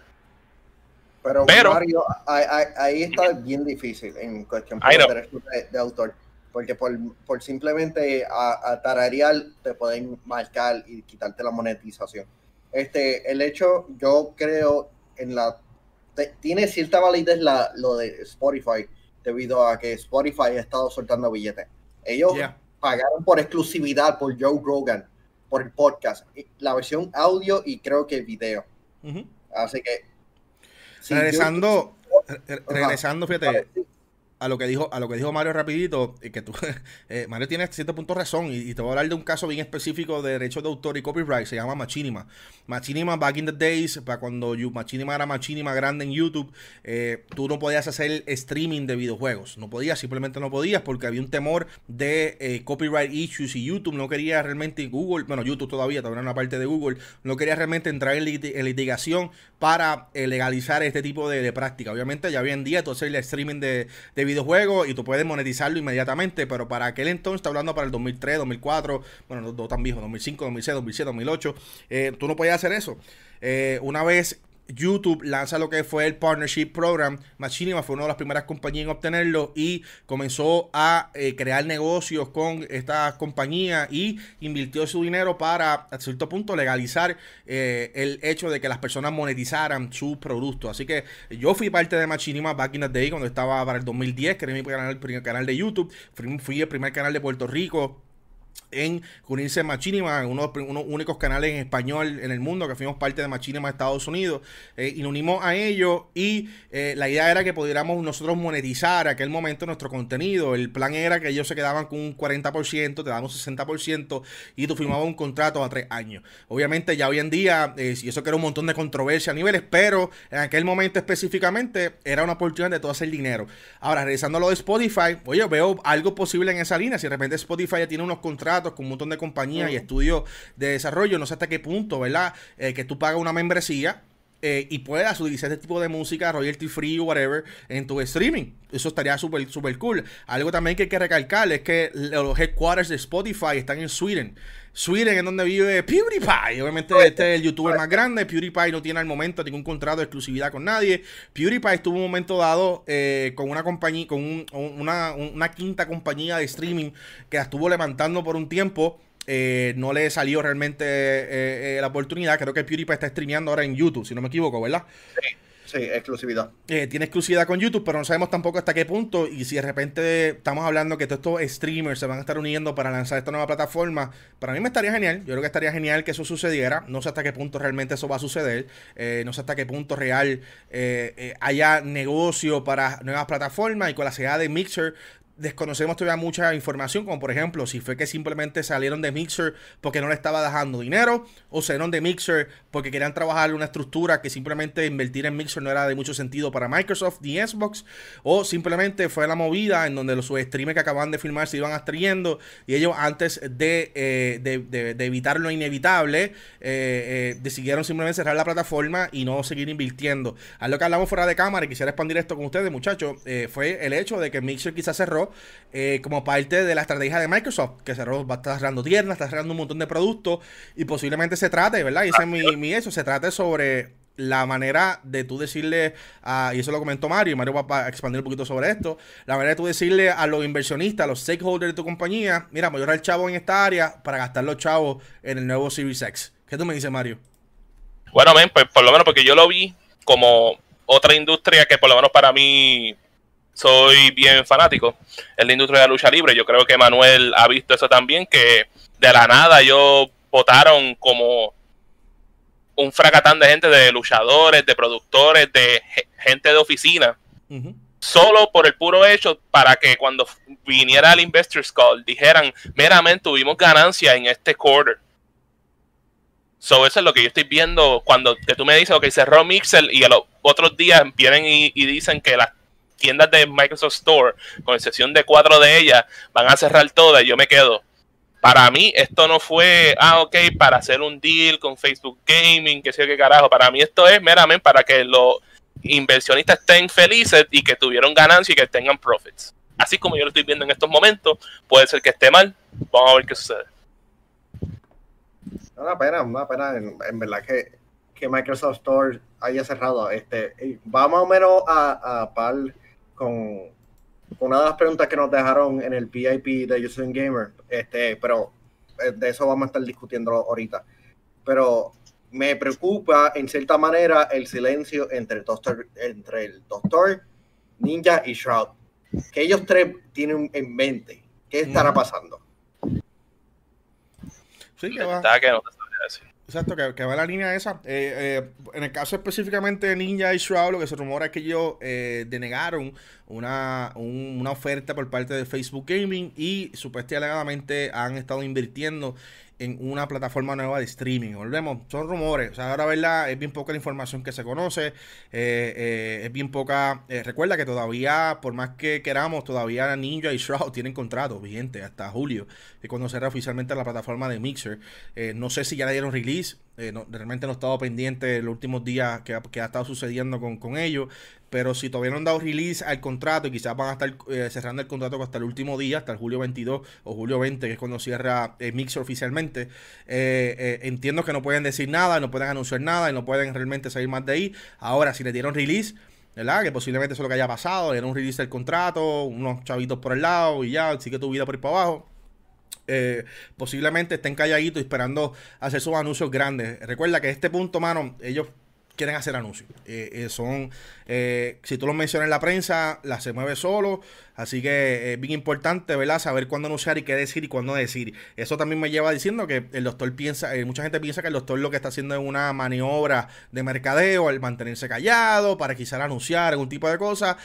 Pero, Mario ahí, está bien difícil en cuestión de de, autor porque por, simplemente a, a, tararear te pueden marcar y quitarte la monetización. Este el hecho yo creo en la tiene cierta validez la, lo de Spotify, debido a que Spotify ha estado soltando billetes. Ellos pagaron por exclusividad por Joe Rogan, por el podcast, la versión audio y creo que video. Así que. regresando, regresando, fíjate a lo que dijo, a lo que dijo Mario rapidito, y que tú, eh, Mario tiene cierto punto razón, y, te voy a hablar de un caso bien específico de derechos de autor y copyright, se llama Machinima. Machinima, back in the days, para cuando Machinima era Machinima grande en YouTube, eh, tú no podías hacer streaming de videojuegos, no podías, simplemente no podías, porque había un temor de eh, copyright issues y YouTube no quería realmente, Google, bueno, YouTube todavía, todavía una parte de Google, no quería realmente entrar en, litigación para legalizar este tipo de, práctica. Obviamente ya hoy en día tú haces el streaming de, de videojuego y tú puedes monetizarlo inmediatamente, pero para aquel entonces, está hablando para el 2003, 2004, bueno, no, tan viejo, 2005, 2006, 2007, 2008, tú no podías hacer eso. Eh, una vez YouTube lanza lo que fue el Partnership Program. Machinima fue una de las primeras compañías en obtenerlo y comenzó a eh, crear negocios con esta compañía y invirtió su dinero para, a cierto punto, legalizar eh, el hecho de que las personas monetizaran su producto. Así que yo fui parte de Machinima back in the day cuando estaba para el 2010, que era mi canal, el primer canal de YouTube. fui el primer canal de Puerto Rico en unirse Machinima, uno de los únicos canales en español en el mundo que fuimos parte de Machinima Estados Unidos eh, y nos unimos a ello y eh, la idea era que pudiéramos nosotros monetizar aquel momento nuestro contenido. El plan era que ellos se quedaban con un 40%, te daban un 60% y tú firmabas un contrato a tres años. Obviamente ya hoy en día, eh, y eso que era un montón de controversia a niveles, pero en aquel momento específicamente era una oportunidad de todo hacer dinero. Ahora, regresando a lo de Spotify, oye, veo algo posible en esa línea. Si de repente Spotify ya tiene unos contratos con un montón de compañías y estudios de desarrollo. No sé hasta qué punto, ¿verdad? Eh, que tú pagas una membresía eh, y puedas utilizar este tipo de música, royalty free o whatever, en tu streaming. Eso estaría súper, súper cool. Algo también que hay que recalcar es que los headquarters de Spotify están en Sweden. Sweden es donde vive PewDiePie. Obviamente este es el youtuber más grande. PewDiePie no tiene al momento ningún contrato de exclusividad con nadie. PewDiePie estuvo un momento dado eh, con una compañía, con una, una quinta compañía de streaming que la estuvo levantando por un tiempo. Eh, no le salió realmente eh, eh, la oportunidad. Creo que PewDiePie está streameando ahora en YouTube, si no me equivoco, ¿verdad? Sí. Sí, exclusividad. tiene exclusividad con YouTube, pero no sabemos tampoco hasta qué punto. Y si de repente estamos hablando que todos estos streamers se van a estar uniendo para lanzar esta nueva plataforma, para mí me estaría genial. Yo creo que estaría genial que eso sucediera. No sé hasta qué punto realmente eso va a suceder. no sé hasta qué punto real haya negocio para nuevas plataformas. Y con la llegada de Mixer, desconocemos todavía mucha información, como por ejemplo, si fue que simplemente salieron de Mixer porque no le estaba dejando dinero, o salieron de Mixer porque querían trabajar una estructura que simplemente invertir en Mixer no era de mucho sentido para Microsoft ni Xbox, o simplemente fue la movida en donde los streamers que acaban de filmar se iban astrayendo y ellos antes de, eh, de, evitar lo inevitable, eh, eh, decidieron simplemente cerrar la plataforma y no seguir invirtiendo. A lo que hablamos fuera de cámara y quisiera expandir esto con ustedes, muchachos, fue el hecho de que Mixer quizás cerró eh, como parte de la estrategia de Microsoft, que cerró, va a estar cerrando tiendas, está cerrando un montón de productos y posiblemente se trate, ¿verdad? Y ese es mi, eso, se trate sobre la manera de tú decirle, a, y eso lo comentó Mario, y Mario va a expandir un poquito sobre esto, la manera de tú decirle a los inversionistas, a los stakeholders de tu compañía, mira, voy a el chavo en esta área para gastar los chavos en el nuevo Series X. ¿Qué tú me dices, Mario? Bueno, pues por lo menos porque yo lo vi como otra industria que por lo menos para mí soy bien fanático, es la industria de la lucha libre. Yo creo que Manuel ha visto eso también, que de la nada ellos votaron como un fracatán de gente, de luchadores, de productores, de gente de oficina, solo por el puro hecho para que cuando viniera el Investors Call dijeran, meramente tuvimos ganancia en este quarter. So, eso es lo que yo estoy viendo cuando tú me dices, ok, cerró Mixel y a los otros días vienen y, dicen que las tiendas de Microsoft Store, con excepción de cuatro de ellas, van a cerrar todas y yo me quedo. Para mí esto no fue, ah, ok, para hacer un deal con Facebook Gaming, que sé qué carajo. Para mí esto es meramente para que los inversionistas estén felices y que tuvieron ganancia y que tengan profits. Así como yo lo estoy viendo en estos momentos, puede ser que esté mal. Vamos a ver qué sucede. Una pena, una pena, en, verdad que, que, Microsoft Store haya cerrado. Este, va más o menos a, a par con, una de las preguntas que nos dejaron en el VIP de User Gamer, este, pero eh, de eso vamos a estar discutiendo ahorita. Pero me preocupa en cierta manera el silencio entre el doctor, entre el doctor Ninja y Shroud. Que ellos tres tienen en mente. ¿Qué estará pasando? Sí, que va. Exacto, que, va la línea esa. Eh, eh, en el caso específicamente de Ninja y Shroud, lo que se rumora es que ellos eh, denegaron una, una oferta por parte de Facebook Gaming y supuestamente han estado invirtiendo en una plataforma nueva de streaming. Volvemos, son rumores. O sea, ahora verdad es bien poca la información que se conoce. Eh, eh, es bien poca. Eh, recuerda que todavía, por más que queramos, todavía Ninja y Shroud tienen contratos vigentes hasta julio, que cuando será oficialmente la plataforma de Mixer. no sé si ya le dieron release. realmente no he estado pendiente los últimos días que, ha estado sucediendo con ellos. Pero si todavía no han dado release al contrato y quizás van a estar eh, cerrando el contrato hasta el último día, hasta el julio 22 o julio 20, que es cuando cierra eh, Mixer oficialmente, eh, entiendo que no pueden decir nada, no pueden anunciar nada y no pueden realmente salir más de ahí. Ahora, si le dieron release, ¿verdad? Que posiblemente eso es lo que haya pasado, le dieron release del contrato, unos chavitos por el lado y ya, sigue tu vida por ahí para abajo. posiblemente estén calladitos esperando hacer sus anuncios grandes. Recuerda que este punto, mano, ellos quieren hacer anuncios. Eh, eh, son, eh, si tú lo mencionas en la prensa, la se mueve solo. Así que es bien importante, ¿verdad? Saber cuándo anunciar y qué decir y cuándo decir. Eso también me lleva diciendo que el doctor piensa, mucha gente piensa que el doctor lo que está haciendo es una maniobra de mercadeo, al mantenerse callado, para quizás anunciar algún tipo de cosa.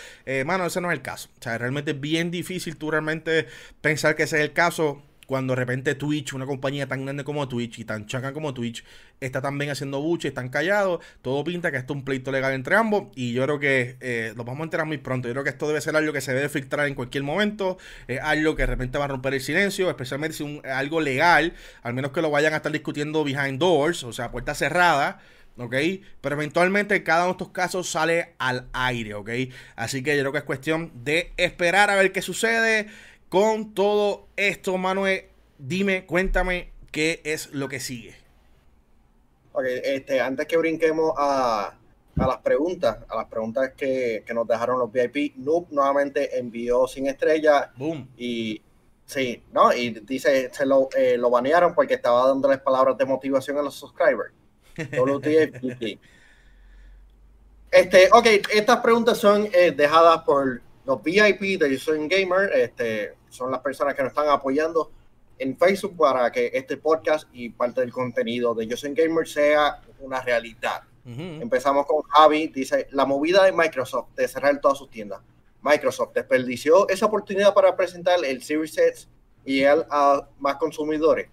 mano, ese no es el caso. O sea, realmente es bien difícil tú realmente pensar que ese es el caso cuando de repente Twitch, una compañía tan grande como Twitch y tan chaca como Twitch, está también haciendo buche, están callados, todo pinta que esto es un pleito legal entre ambos y yo creo que eh, lo vamos a enterar muy pronto. Yo creo que esto debe ser algo que se debe filtrar en cualquier momento, es algo que de repente va a romper el silencio, especialmente si es algo legal, al menos que lo vayan a estar discutiendo behind doors, o sea, puerta cerrada. ¿ok? Pero eventualmente cada uno de estos casos sale al aire, ¿ok? Así que yo creo que es cuestión de esperar a ver qué sucede con todo esto, Manuel, dime, cuéntame qué es lo que sigue. Ok, este, antes que brinquemos a, las preguntas, a las preguntas que, nos dejaron los VIP, Noob nuevamente envió sin estrella. Boom. Y sí, ¿no? Y dice, se lo, eh, lo banearon porque estaba dándoles palabras de motivación a los subscribers. este, ok, estas preguntas son eh, dejadas por los VIP de User Gamer. Este, son las personas que nos están apoyando en Facebook para que este podcast y parte del contenido de Yosen Gamer sea una realidad. Empezamos con Javi, dice, la movida de Microsoft de cerrar todas sus tiendas. Microsoft desperdició esa oportunidad para presentar el Series X y él a más consumidores.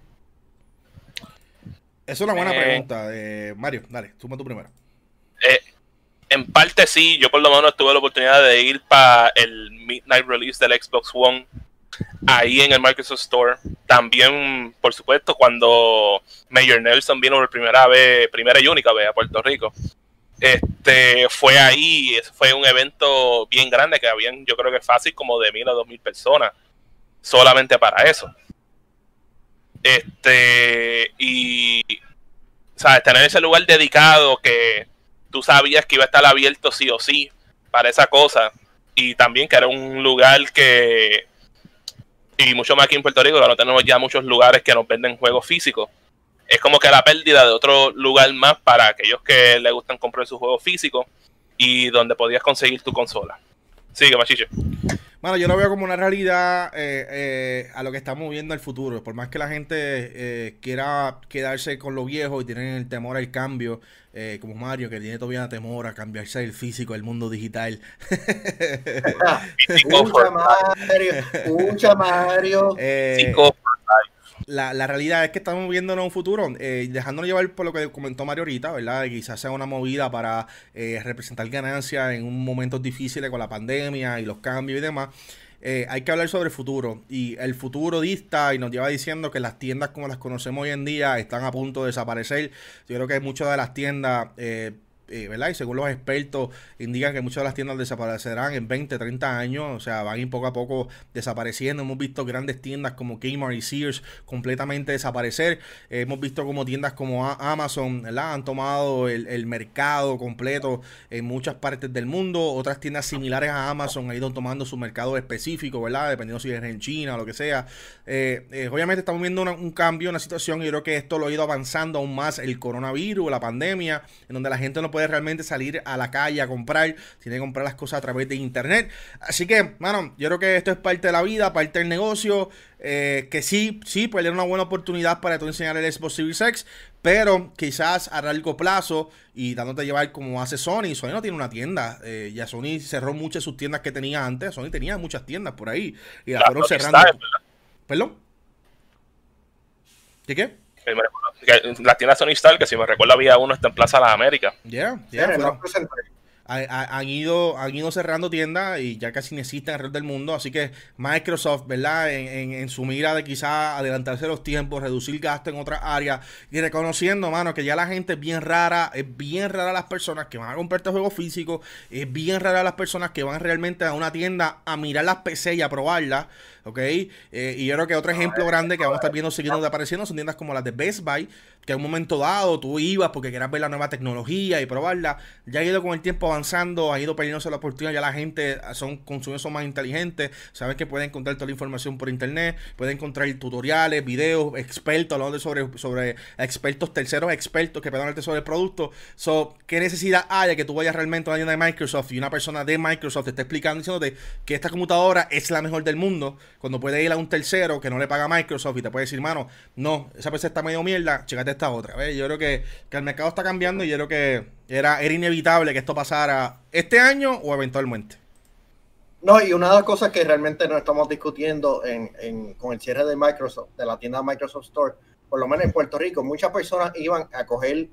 Es una buena eh, pregunta, eh, Mario. Dale, suma tú primero. Eh, en parte sí, yo por lo menos tuve la oportunidad de ir para el Midnight Release del Xbox One ahí en el Microsoft Store. También, por supuesto, cuando Mayor Nelson vino por primera vez, primera y única vez a Puerto Rico. Este fue ahí, fue un evento bien grande que habían, yo creo que fácil como de mil a dos mil personas solamente para eso. Este, y sabes, tener ese lugar dedicado que tú sabías que iba a estar abierto sí o sí para esa cosa. Y también que era un lugar que, y mucho más aquí en Puerto Rico, que no tenemos ya muchos lugares que nos venden juegos físicos. Es como que la pérdida de otro lugar más para aquellos que les gustan comprar sus juegos físicos y donde podías conseguir tu consola. Sigue, Machiche. Bueno, yo lo veo como una realidad eh, eh, a lo que estamos viendo el futuro. Por más que la gente eh, quiera quedarse con lo viejo y tienen el temor al cambio, como Mario, que tiene todavía temor a cambiarse el físico del mundo digital. Mucha Mario, mucha Mario la, la, realidad es que estamos viendo en un futuro, eh, dejándonos llevar por lo que comentó Mario ahorita, ¿verdad? quizás sea una movida para eh, representar ganancias en un momento difícil con la pandemia y los cambios y demás. Eh, hay que hablar sobre el futuro. Y el futuro dista y nos lleva diciendo que las tiendas como las conocemos hoy en día están a punto de desaparecer. Yo creo que muchas de las tiendas eh, eh, ¿verdad? Y según los expertos indican que muchas de las tiendas desaparecerán en 20, 30 años, o sea, van a ir poco a poco desapareciendo. Hemos visto grandes tiendas como Kmart y Sears completamente desaparecer. hemos visto como tiendas como Amazon, ¿verdad? Han tomado el, mercado completo en muchas partes del mundo. Otras tiendas similares a Amazon han ido tomando su mercado específico, ¿verdad? Dependiendo si es en China o lo que sea. Eh, eh, obviamente estamos viendo un cambio, una situación, y yo creo que esto lo ha ido avanzando aún más el coronavirus, la pandemia, en donde la gente no puede realmente salir a la calle a comprar, tiene que comprar las cosas a través de internet. Así que, mano, yo creo que esto es parte de la vida, parte del negocio. Eh, que sí, sí, puede ser una buena oportunidad para tú enseñar el Xbox Series X, pero quizás a largo plazo y dándote a llevar como hace Sony. Sony no tiene una tienda. Eh, ya Sony cerró muchas de sus tiendas que tenía antes. Sony tenía muchas tiendas por ahí y las fueron cerrando. ¿Perdón? ¿Qué qué? La tienda Sony Star, que si me recuerdo había uno está en Plaza de las Américas. Ya, ya han ido, han ido cerrando tiendas y ya casi no existen alrededor del mundo. Así que Microsoft, ¿verdad? En, en, su mira de quizás adelantarse los tiempos, reducir gasto en otras áreas y reconociendo, mano, que ya la gente es bien rara, es bien rara las personas que van a comprarte este juegos físicos, es bien rara las personas que van realmente a una tienda a mirar las PC y a probarlas. ¿Ok? Eh, y yo creo que otro ejemplo grande que vamos a estar viendo siguiendo apareciendo son tiendas como las de Best Buy, que en un momento dado tú ibas porque querías ver la nueva tecnología y probarla. Ya ha ido con el tiempo avanzando, ha ido perdiéndose la oportunidad, ya la gente son consumidores son más inteligentes, saben que pueden encontrar toda la información por internet, pueden encontrar tutoriales, videos, expertos, hablando sobre, expertos, terceros expertos que puedan sobre el producto. So, ¿qué necesidad hay de que tú vayas realmente a una tienda de Microsoft y una persona de Microsoft te esté explicando diciéndote que esta computadora es la mejor del mundo? Cuando puede ir a un tercero que no le paga a Microsoft y te puede decir, mano, no, esa PC está medio mierda, chécate esta otra. Yo creo que, el mercado está cambiando y yo creo que era, era inevitable que esto pasara este año o eventualmente. No, y una de las cosas que realmente no estamos discutiendo en, con el cierre de Microsoft, de la tienda Microsoft Store, por lo menos en Puerto Rico, muchas personas iban a coger,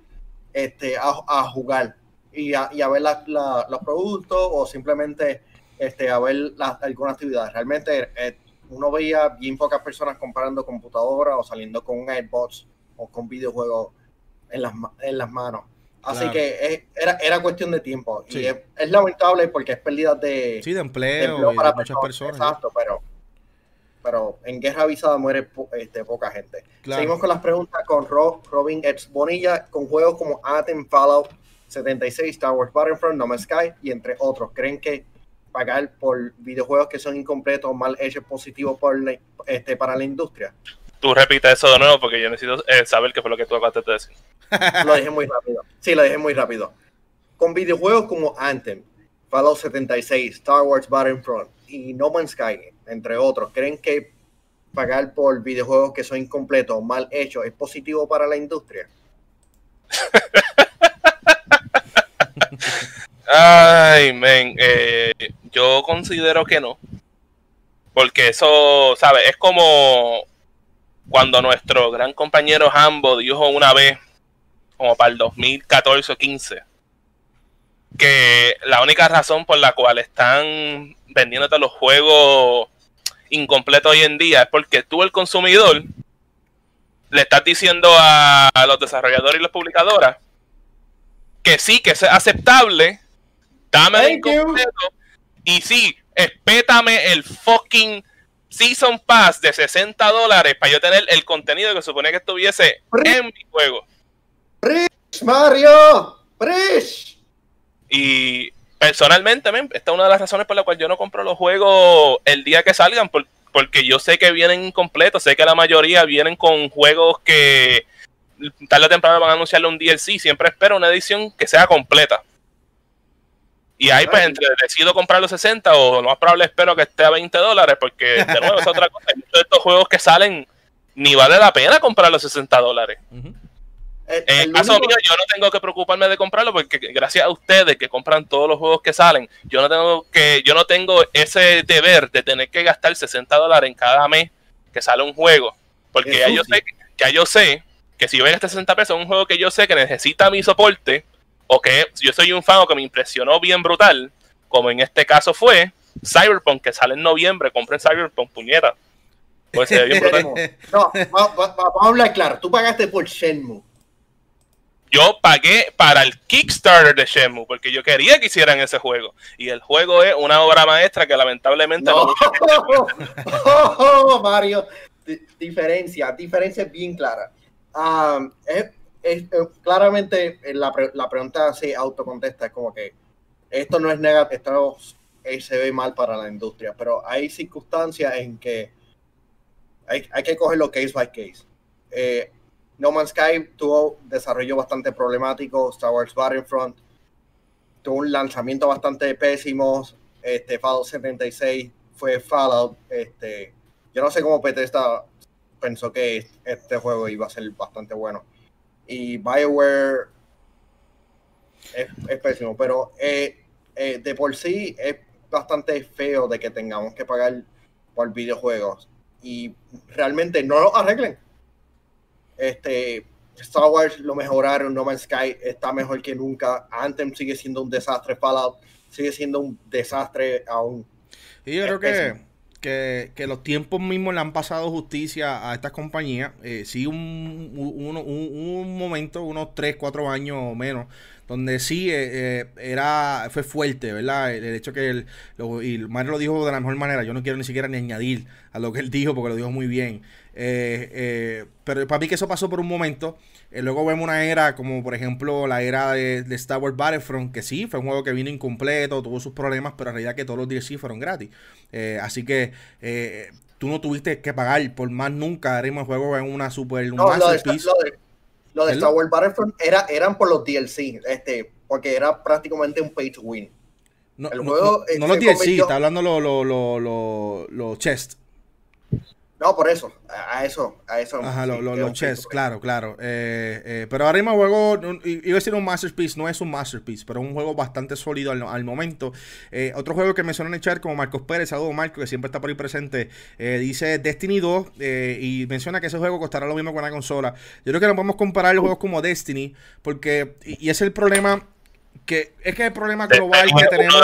este, a, jugar y a, ver los productos o simplemente este, a ver alguna actividad. Realmente eh, uno veía bien pocas personas comprando computadoras o saliendo con un AirPods o con videojuegos en las, en las manos. Así que era, era cuestión de tiempo. Y es, lamentable porque es pérdida de, sí, de empleo, para muchas personas. Exacto, pero, pero en guerra avisada muere este, poca gente. Seguimos con las preguntas con Robin X Bonilla, con juegos como Anthem, Fallout 76, Star Wars Battlefront, No Man's Sky y entre otros. ¿Creen que pagar por videojuegos que son incompletos mal hechos positivos por este, para la industria? Tú repites eso de nuevo porque yo necesito eh, saber qué fue lo que tú acabaste de decir. lo dije muy rápido. Sí, lo dije muy rápido. Con videojuegos como Anthem, Fallout 76, Star Wars Battlefront y No Man's Sky, entre otros, ¿creen que pagar por videojuegos que son incompletos o mal hechos es positivo para la industria? Ay, men, eh, yo considero que no. Porque eso, ¿sabes? Es como cuando nuestro gran compañero Hambo dijo una vez, como para el 2014 o 15, que la única razón por la cual están vendiéndote los juegos incompletos hoy en día es porque tú, el consumidor, le estás diciendo a, los desarrolladores y las publicadoras que sí, que es aceptable Dame el completo. Y sí, espétame el fucking Season Pass de 60 dólares para yo tener el contenido que supone que estuviese en mi juego. Rich, Mario, Rich. Y personalmente, esta es una de las razones por la cual yo no compro los juegos el día que salgan, porque yo sé que vienen incompletos, sé que la mayoría vienen con juegos que tarde o temprano van a anunciarle un DLC, siempre espero una edición que sea completa. Y ahí pues entre decido comprar los 60 o lo más probable espero que esté a 20 dólares, porque de nuevo es otra cosa, muchos de estos juegos que salen ni vale la pena comprar los 60 dólares. En el caso mío, yo no tengo que preocuparme de comprarlo porque gracias a ustedes que compran todos los juegos que salen, yo no tengo que, yo no tengo ese deber de tener que gastar 60 dólares en cada mes que sale un juego. Porque ya yo, sé, ya yo sé que si voy a gastar 60 pesos en un juego que yo sé que necesita mi soporte, o que yo soy un fan o que me impresionó bien brutal, como en este caso fue Cyberpunk, que sale en noviembre, compren Cyberpunk, puñera. Pues bien brutal. no, vamos a hablar claro, tú pagaste por Shenmue yo pagué para el Kickstarter de Shenmue porque yo quería que hicieran ese juego. Y el juego es una obra maestra que lamentablemente no. oh, Mario, diferencia, diferencia bien clara. Um, es, claramente eh, la, la, pregunta se autocontesta, es como que esto no es negativo, esto se ve mal para la industria, pero hay circunstancias en que hay, hay que cogerlo case by case. Eh, no Man's Sky tuvo desarrollo bastante problemático, Star Wars Battlefront tuvo un lanzamiento bastante pésimo, este Fallout 76 fue Fallout, este yo no sé cómo Bethesda pensó que este juego iba a ser bastante bueno. Y BioWare es, pésimo, pero eh, eh, de por sí es bastante feo de que tengamos que pagar por videojuegos y realmente no lo arreglen este, Star Wars lo mejoraron, No Man's Sky está mejor que nunca. Anthem sigue siendo un desastre, Fallout sigue siendo un desastre aún. Y yo creo que, que, los tiempos mismos le han pasado justicia a estas compañías. Eh, sí, un, un, un, momento, unos 3, 4 años o menos, donde sí eh, eh, era fue fuerte, ¿verdad? El, hecho que él, lo, y Mario lo dijo de la mejor manera, yo no quiero ni siquiera ni añadir a lo que él dijo porque lo dijo muy bien. Eh, eh, pero para mí que eso pasó por un momento. Eh, luego vemos una era como por ejemplo la era de, Star Wars Battlefront, que sí, fue un juego que vino incompleto, tuvo sus problemas, pero en realidad que todos los DLC fueron gratis. así que tú no tuviste que pagar por más nunca. Haremos el juego en una super... Un no, lo, de, lo, de, Star Wars Battlefront era, eran por los DLC, este, porque era prácticamente un pay to win. No, el juego, no, los DLC, está hablando los lo, lo, lo, chests. No, por eso, a eso, a eso. Ajá, los chess, claro, claro. Eh, eh, pero ahora mismo el juego, iba a decir un masterpiece, no es un masterpiece, pero es un juego bastante sólido al, momento. Eh, otro juego que mencionó en el chat, como Marcos Pérez, saludo Marco, que siempre está por ahí presente, dice Destiny 2 y menciona que ese juego costará lo mismo con la consola. Yo creo que no podemos comparar los juegos como Destiny, porque, y, es el problema, que es que el problema global que tenemos...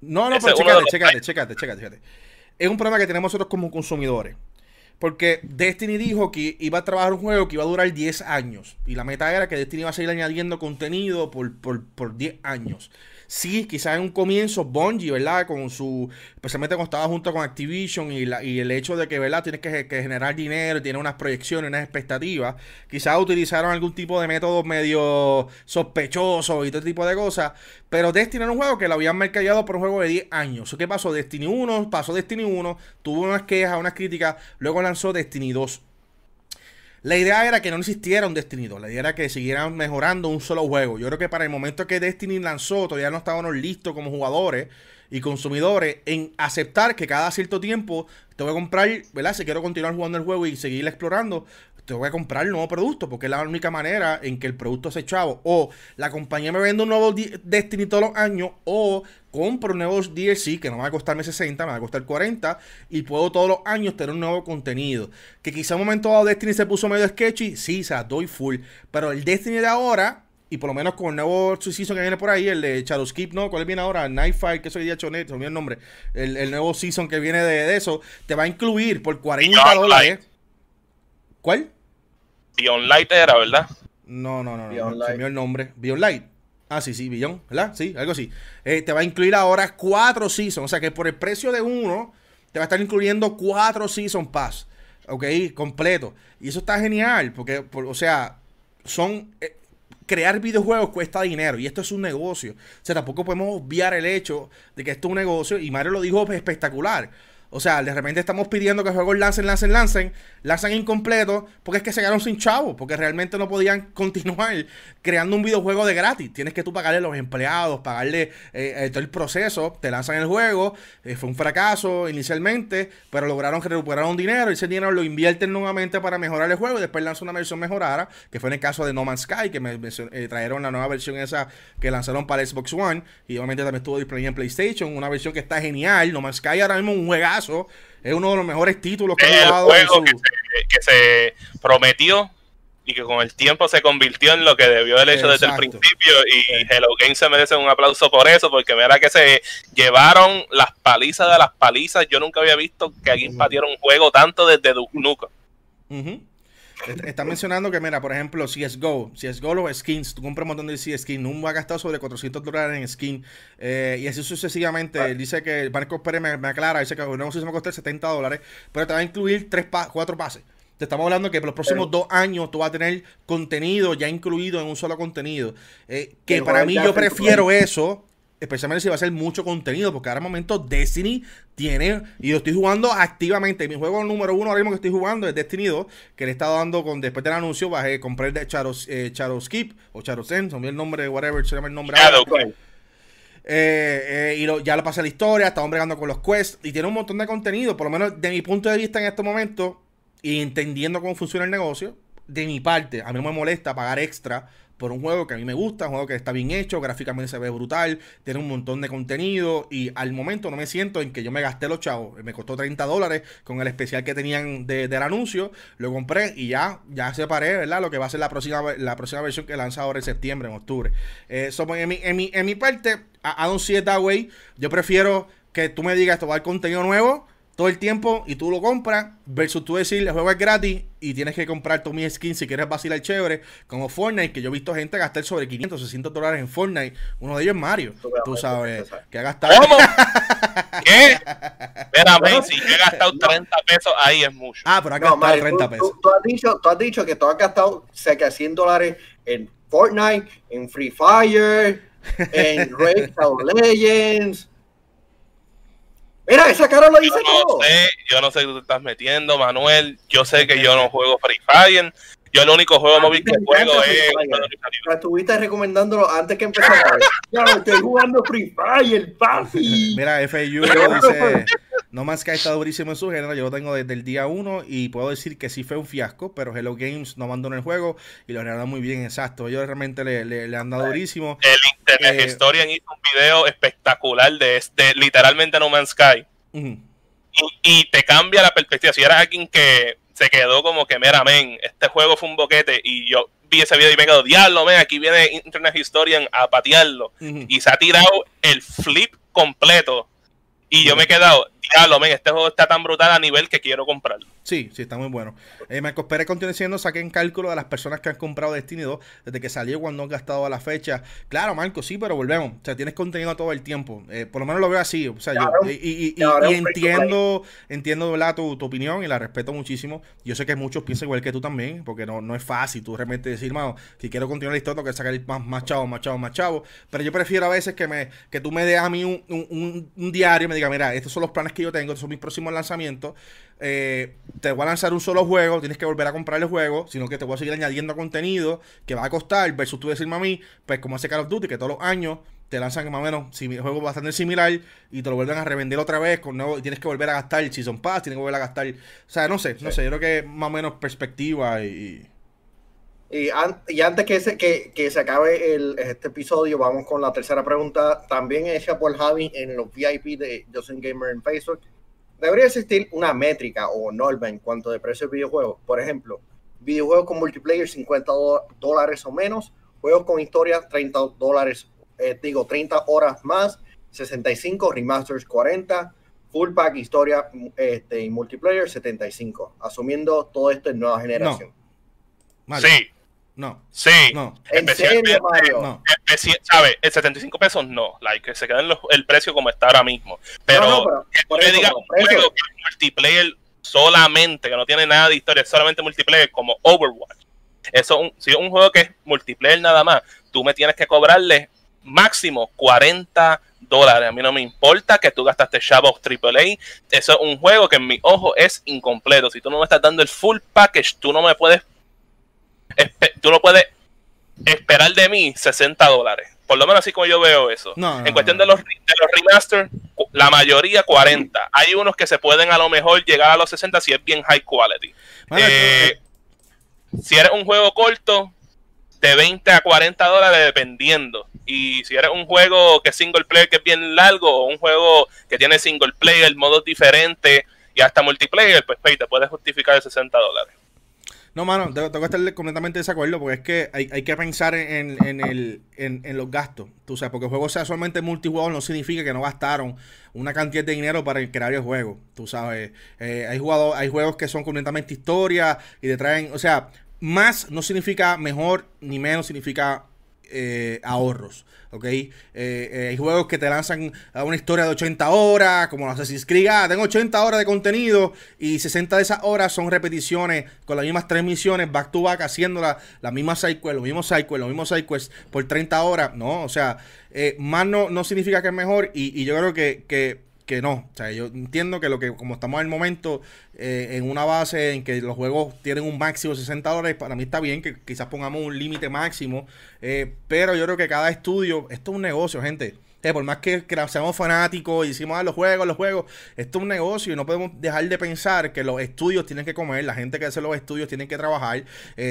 No, no, pero chécate, chécate, chécate, chécate, chécate es un problema que tenemos nosotros como consumidores. Porque Destiny dijo que iba a trabajar un juego que iba a durar 10 años. Y la meta era que Destiny iba a seguir añadiendo contenido por, por, por 10 años sí, quizás en un comienzo Bungie, ¿verdad? Con su, especialmente cuando estaba junto con Activision y, la, y el hecho de que, ¿verdad? Tienes que, generar dinero, tiene unas proyecciones, unas expectativas. Quizás utilizaron algún tipo de método medio sospechoso y todo tipo de cosas. Pero Destiny era un juego que lo habían mercadeado por un juego de 10 años. ¿Qué pasó? Destiny 1, pasó Destiny 1, tuvo unas quejas, unas críticas, luego lanzó Destiny 2. La idea era que no existiera un Destiny 2, la idea era que siguieran mejorando un solo juego. Yo creo que para el momento que Destiny lanzó, todavía no estábamos listos como jugadores y consumidores en aceptar que cada cierto tiempo te voy a comprar, ¿verdad? Si quiero continuar jugando el juego y seguir explorando, te voy a comprar el nuevo producto porque es la única manera en que el producto se chavo. O la compañía me vende un nuevo Destiny todos los años o compro un nuevo DLC que no va a costarme 60, me va a costar 40 y puedo todos los años tener un nuevo contenido. Que quizá en un momento dado Destiny se puso medio sketchy, sí, o sea, doy full. Pero el Destiny de ahora y por lo menos con el nuevo season que viene por ahí, el de Shadowskip, ¿no? ¿Cuál viene ahora? Nightfire, que soy día Chonet, se me el nombre. El, nuevo season que viene de, eso, te va a incluir por 40 dólares. ¿Cuál? Beyond Light era, ¿verdad? No, no, no, no, se me el nombre. Beyond Light. Ah, sí, sí, Beyond, ¿verdad? Sí, algo así. Eh, te va a incluir ahora cuatro seasons. O sea que por el precio de uno, te va a estar incluyendo cuatro season pass. ¿Ok? Completo. Y eso está genial. Porque, o sea, son. Eh, crear videojuegos cuesta dinero y esto es un negocio. O sea, tampoco podemos obviar el hecho de que esto es un negocio y Mario lo dijo espectacular. O sea, de repente estamos pidiendo que juegos lancen, lancen, lancen, lanzan incompleto, porque es que se quedaron sin chavo, porque realmente no podían continuar creando un videojuego de gratis. Tienes que tú pagarle a los empleados, pagarle eh, eh, todo el proceso, te lanzan el juego, eh, fue un fracaso inicialmente, pero lograron recuperar un dinero y ese dinero lo invierten nuevamente para mejorar el juego y después lanzan una versión mejorada, que fue en el caso de No Man's Sky, que me, trajeron la nueva versión esa que lanzaron para Xbox One y obviamente también estuvo disponible en PlayStation, una versión que está genial. No Man's Sky ahora mismo un juegazo es uno de los mejores títulos que ha jugado. juego que, se, prometió y que con el tiempo se convirtió en lo que debió haber hecho desde el principio. Y Hello Games se merece un aplauso por eso, porque mira que se llevaron las palizas de las palizas. Yo nunca había visto que alguien patiera un juego tanto desde Duke Nukem. Está mencionando que, mira, por ejemplo, CSGO, CSGO los skins, tú compras un montón de skins, no va a gastar sobre 400 dólares en skin, eh, y así sucesivamente. Ah. dice que Marcos Pérez me, aclara, dice que un negocio se va a costar 70 dólares, pero te va a incluir tres cuatro pases. Te estamos hablando que por los próximos dos años tú vas a tener contenido ya incluido en un solo contenido. Eh, que para mí yo prefiero eso especialmente si va a ser mucho contenido, porque ahora momento Destiny tiene, y lo estoy jugando activamente. Mi juego número uno ahora mismo que estoy jugando es Destiny 2, que le he estado dando con, después del anuncio, bajé, compré el de Charos, eh, Charoskip, o Charosen, son el nombre, whatever se llama el nombre. Eh, eh, y ya lo pasé la historia, estaba bregando con los quests, y tiene un montón de contenido, por lo menos de mi punto de vista en este momento, y entendiendo cómo funciona el negocio, de mi parte, a mí no me molesta pagar extra por un juego que a mí me gusta, un juego que está bien hecho, gráficamente se ve brutal, tiene un montón de contenido y al momento no me siento en que yo me gasté los chavos, me costó 30 dólares con el especial que tenían del anuncio, lo compré y ya, ya separé, ¿verdad? Lo que va a ser la próxima, la próxima versión que lanza ahora en septiembre, en octubre. Eh, en, mi, en, mi, en mi parte, a, a Don't See Way, yo prefiero que tú me digas, esto va a contenido nuevo, todo el tiempo y tú lo compras, versus tú decir, el juego es gratis y tienes que comprar tu mi skin si quieres vacilar chévere, como Fortnite, que yo he visto gente gastar sobre 500, 600 dólares en Fortnite. Uno de ellos es Mario, tú sabes, que ha gastado. ¿Cómo? ¿Qué? Espérame, si he gastado 30 pesos, ahí es mucho. Ah, pero ha gastado 30 pesos. Tú, has dicho, tú has dicho que tú has gastado cerca de 100 dólares en Fortnite, en Free Fire, en Raid Legends Mira, esa cara lo dice yo no todo. Sé, yo no sé qué tú te estás metiendo, Manuel. Yo sé que yo no juego Free Fire. Yo el único juego móvil que juego es. Estuviste recomendándolo antes que empezara. ya estoy jugando Free Fire, papi. Mira, FAU dice. No más que ha estado durísimo en su género, yo lo tengo desde el día 1 y puedo decir que sí fue un fiasco, pero Hello Games no abandonó el juego y lo dado muy bien, exacto. Ellos realmente le, le, han dado durísimo. El Internet eh, Historian hizo un video espectacular de este, literalmente No Man's Sky. y, y, te cambia la perspectiva. Si eres alguien que se quedó como que, mira, men, este juego fue un boquete y yo vi ese video y me quedo, diablo, men, aquí viene Internet Historian a patearlo. Y se ha tirado el flip completo y yo me he quedado, diablo, men, este juego está tan brutal a nivel que quiero comprarlo. Sí, sí, está muy bueno. Eh, Marcos Pérez continúa diciendo, saquen cálculo de las personas que han comprado Destiny 2 desde que salió cuando han gastado a la fecha. Claro, Marco, sí, pero volvemos. O sea, tienes contenido todo el tiempo. Eh, por lo menos lo veo así. O sea, yo, y, entiendo, entiendo ¿verdad? Tu, tu, opinión y la respeto muchísimo. Yo sé que muchos piensan igual que tú también, porque no, no es fácil tú realmente decir, mano, si quiero continuar la historia, tengo que sacar más, más chavo, más chavo, más chavo. Pero yo prefiero a veces que me que tú me des a mí un, un, un diario y me digas, mira, estos son los planes que yo tengo, son mis próximos lanzamientos. Eh, te voy a lanzar un solo juego, tienes que volver a comprar el juego, sino que te voy a seguir añadiendo contenido que va a costar, versus tú decirme a mí, pues como hace Call of Duty, que todos los años te lanzan más o menos el juego bastante similar y te lo vuelven a revender otra vez con nuevo, tienes que volver a gastar el Season Pass, tienes que volver a gastar, o sea, no sé, no sé, yo creo que más o menos perspectiva y... Y, antes que se, que, se acabe el, este episodio, vamos con la tercera pregunta, también hecha por Javi en los VIP de Justin Gamer en Facebook debería existir una métrica o norma en cuanto de precio de videojuegos. Por ejemplo, videojuegos con multiplayer 50 dólares o menos, juegos con historia 30 dólares, eh, digo 30 horas más, 65 remasters 40, full pack historia este, y multiplayer 75, asumiendo todo esto en nueva generación. Sí. No. Sí. No. ¿En serio, Mario? No. ¿Sabes? El 75 pesos no. Like, que se queda en el precio como está ahora mismo. Pero, no, no, pero que diga un juego que multiplayer solamente, que no tiene nada de historia, solamente multiplayer como Overwatch. Eso, si es un juego que es multiplayer nada más, tú me tienes que cobrarle máximo 40 dólares. A mí no me importa que tú gastaste Shadow AAA. Eso es un juego que en mi ojo es incompleto. Si tú no me estás dando el full package, tú no me puedes. Tú no puedes esperar de mí 60 dólares. Por lo menos así como yo veo eso. en cuestión de los, de los remaster, la mayoría 40. Hay unos que se pueden a lo mejor llegar a los 60 si es bien high quality. Eh, si eres un juego corto, de 20 a 40 dólares dependiendo. Y si eres un juego que es single player que es bien largo, o un juego que tiene single player, modos diferentes y hasta multiplayer, pues te puedes justificar de 60 dólares. No, mano, tengo, que estar completamente de desacuerdo porque es que hay, que pensar en, el, en, los gastos. Tú sabes, porque el juego sea solamente multijugador no significa que no gastaron una cantidad de dinero para crear el juego. Tú sabes, eh, hay, jugador, hay juegos que son completamente historia y te traen, o sea, más no significa mejor ni menos significa eh, ahorros. ¿ok? Eh, eh, hay juegos que te lanzan a una historia de 80 horas, como Assassin's Creed. Ah, tengo 80 horas de contenido y 60 de esas horas son repeticiones con las mismas tres misiones, back to back, haciendo la, la misma sidequest, los mismos sidequests, los mismos sidequests por 30 horas. No, o sea, más no, no significa que es mejor y, yo creo que que no. O sea, yo entiendo que lo que, como estamos en el momento, eh, en una base en que los juegos tienen un máximo de 60 dólares, para mí está bien que quizás pongamos un límite máximo. Eh, pero yo creo que cada estudio, esto es un negocio, gente. Eh, por más que, seamos fanáticos y decimos ah, los juegos, los juegos, esto es un negocio y no podemos dejar de pensar que los estudios tienen que comer, la gente que hace los estudios tienen que trabajar,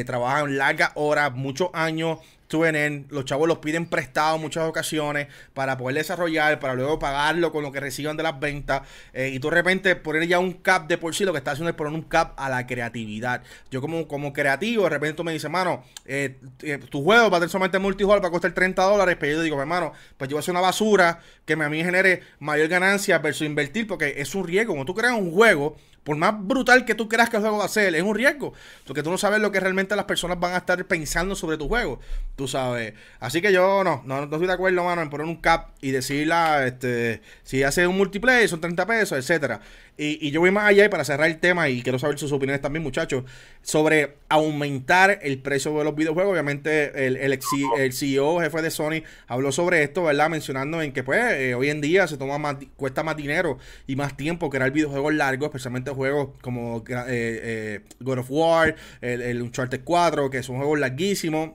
trabajan largas horas, muchos años en los chavos los piden prestado en muchas ocasiones para poder desarrollar, para luego pagarlo con lo que reciban de las ventas. Eh, y tú de repente poner ya un cap de por sí, lo que está haciendo es poner un cap a la creatividad. Yo como, como creativo, de repente me dices, mano, eh, eh, tu juego va a tener solamente multijugador, va a costar 30 dólares, pero yo digo, hermano, pues yo voy a hacer una basura que a mí genere mayor ganancia versus invertir, porque es un riesgo. Cuando tú creas un juego, por más brutal que tú creas que el juego va a ser, es un riesgo. Porque tú no sabes lo que realmente las personas van a estar pensando sobre tu juego. Tú sabes. Así que yo no, no, estoy de acuerdo, mano, en poner un cap y decirla, este, si hace un multiplayer son 30 pesos, etcétera. Y, yo voy más allá y para cerrar el tema, y quiero saber sus opiniones también, muchachos, sobre aumentar el precio de los videojuegos. Obviamente, el, el, el CEO, jefe de Sony, habló sobre esto, ¿verdad? Mencionando en que, pues, eh, hoy en día se toma más, cuesta más dinero y más tiempo crear videojuegos largos, especialmente juegos como eh, eh, God of War, el, el Uncharted 4, que son juegos larguísimos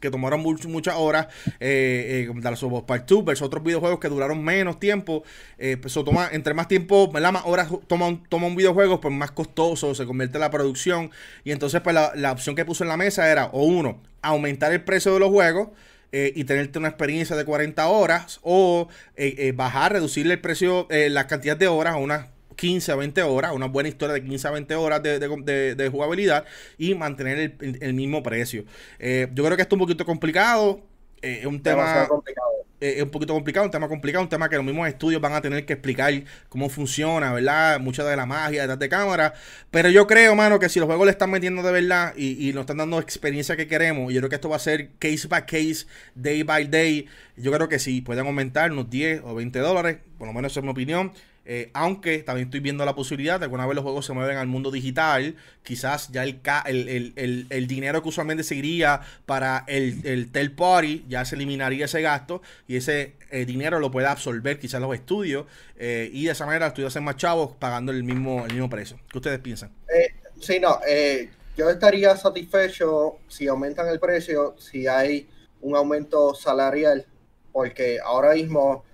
que tomaron muchas horas, eh, eh, of Us Part 2 versus otros videojuegos que duraron menos tiempo. Eh, pues, toma, entre más tiempo, Más horas toma un, toma un videojuego, pues más costoso se convierte la producción. Y entonces, pues la, la opción que puso en la mesa era, o uno, aumentar el precio de los juegos. Eh, y tenerte una experiencia de 40 horas o bajar, reducirle el precio, la cantidad de horas a unas 15 a 20 horas, una buena historia de 15 a 20 horas de, jugabilidad y mantener el, mismo precio. Eh, yo creo que esto es un poquito complicado. Eh, es un tema eh, es un poquito complicado, un tema complicado, un tema que los mismos estudios van a tener que explicar cómo funciona, ¿verdad? Mucha de la magia detrás de cámara. Pero yo creo, mano, que si los juegos le están metiendo de verdad y, y nos están dando experiencia que queremos, y yo creo que esto va a ser case by case, day by day. Yo creo que sí, pueden aumentar unos 10 o 20 dólares, por lo menos esa es mi opinión. Eh, aunque también estoy viendo la posibilidad de que una vez los juegos se mueven al mundo digital, quizás ya el, el, dinero que usualmente se iría para el, el tel party ya se eliminaría ese gasto y ese eh, dinero lo pueda absorber quizás los estudios eh, y de esa manera los estudios hacen más chavos pagando el mismo, el mismo precio. ¿Qué ustedes piensan? sí, no, yo estaría satisfecho si aumentan el precio, si hay un aumento salarial, porque ahora mismo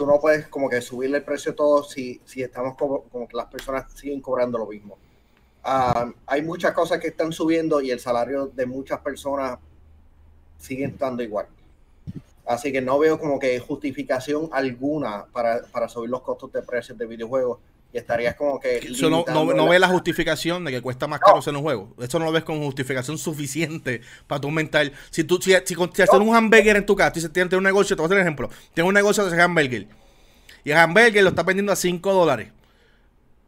tú no puedes como que subirle el precio todo si, si estamos como, que las personas siguen cobrando lo mismo. Ah, hay muchas cosas que están subiendo y el salario de muchas personas sigue estando igual. Así que no veo como que justificación alguna para, para subir los costos de precios de videojuegos y estarías como que... no, no, ve la justificación de que cuesta más caro hacer un juego. Eso no lo ves con justificación suficiente para tu aumentar. Si tú si, si, si haces un hamburger en tu casa, y tienes un negocio, te voy a hacer un ejemplo. Tienes un negocio de hamburger. Y el hamburger lo estás vendiendo a 5 dólares.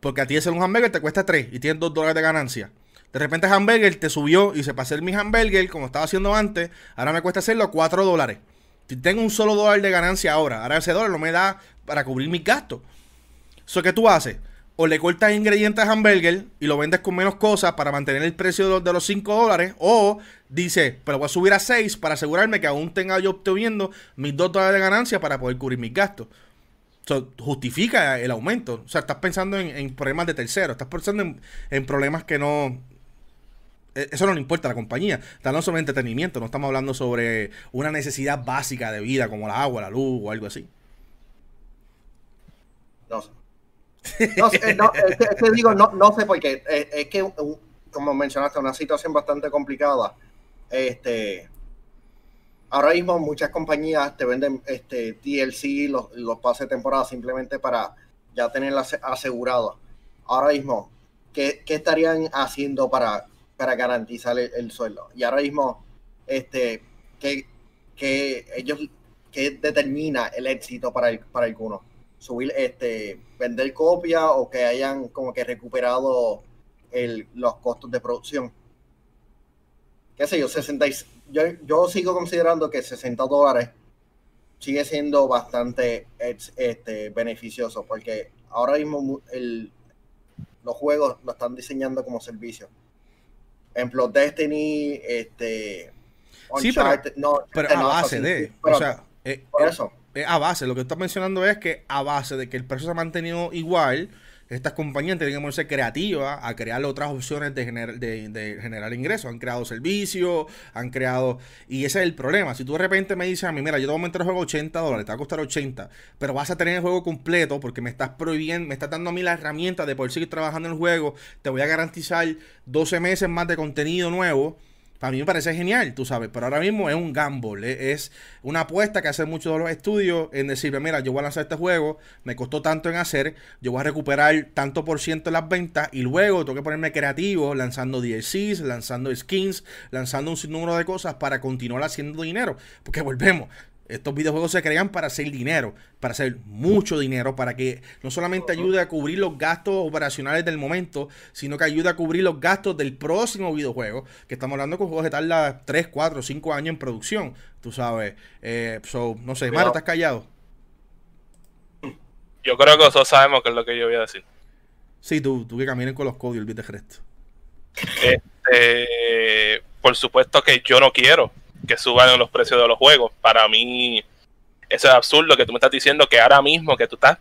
Porque a ti hacer un hamburger te cuesta 3 y tienes 2 dólares de ganancia. De repente el hamburger te subió y se hacer mi hamburger como estaba haciendo antes, ahora me cuesta hacerlo a 4 dólares. Si tengo un solo dólar de ganancia ahora, ahora ese dólar no me da para cubrir mis gastos. Eso que tú haces, o le cortas ingredientes a hamburger y lo vendes con menos cosas para mantener el precio de los, de los 5 dólares, o dice, pero voy a subir a 6 para asegurarme que aún tenga yo obteniendo mis 2 dólares de ganancia para poder cubrir mis gastos. justifica el aumento. O sea, estás pensando en, problemas de tercero, estás pensando en, problemas que no, e, eso no le importa a la compañía. Estamos sobre entretenimiento, no estamos hablando sobre una necesidad básica de vida como la agua, la luz o algo así. No. No, sé, no te digo, no, no sé porque es, es que, como mencionaste, una situación bastante complicada. Este, ahora mismo muchas compañías te venden este DLC, los, los pases de temporada simplemente para ya tenerla asegurada. Ahora mismo, ¿qué, ¿qué, estarían haciendo para, para garantizar el, sueldo? Y ahora mismo, este, ¿qué, qué ellos, qué determina el éxito para, el, para algunos? Subir, este, vender copia o que hayan como que recuperado el, los costos de producción qué sé yo, 60, yo, yo sigo considerando que 60 dólares sigue siendo bastante este, beneficioso porque ahora mismo el, los juegos lo están diseñando como servicio. Ejemplo, Destiny, este... Sí, pero, no, pero a base de... o sea, eh, por eh, eso. A base, lo que estás mencionando es que a base de que el precio se ha mantenido igual, estas compañías tienen que ponerse creativas a crear otras opciones de, de, generar ingresos. Han creado servicios, han creado... Y ese es el problema. Si tú de repente me dices a mí, mira, yo te voy a el juego 80 dólares, te va a costar 80, pero vas a tener el juego completo porque me estás prohibiendo, me estás dando a mí la herramienta de poder seguir trabajando en el juego, te voy a garantizar 12 meses más de contenido nuevo para mí me parece genial, tú sabes, pero ahora mismo es un gamble, es una apuesta que hacen muchos de los estudios en decir, mira, yo voy a lanzar este juego, me costó tanto en hacer, yo voy a recuperar tanto por ciento en las ventas y luego tengo que ponerme creativo lanzando DLCs, lanzando skins, lanzando un sinnúmero de cosas para continuar haciendo dinero, porque volvemos, estos videojuegos se crean para hacer dinero, para hacer mucho dinero, para que no solamente ayude a cubrir los gastos operacionales del momento, sino que ayude a cubrir los gastos del próximo videojuego, que estamos hablando con juegos que tardan 3, 4, 5 años en producción, tú sabes. Eh, no sé, Mario, ¿estás callado? Yo creo que todos sabemos qué es lo que yo voy a decir. Sí, tú, tú que caminen con los códigos, olvídate de resto. Este, por supuesto que yo no quiero que suban los precios de los juegos. Para mí, eso es absurdo que tú me estás diciendo que ahora mismo que tú estás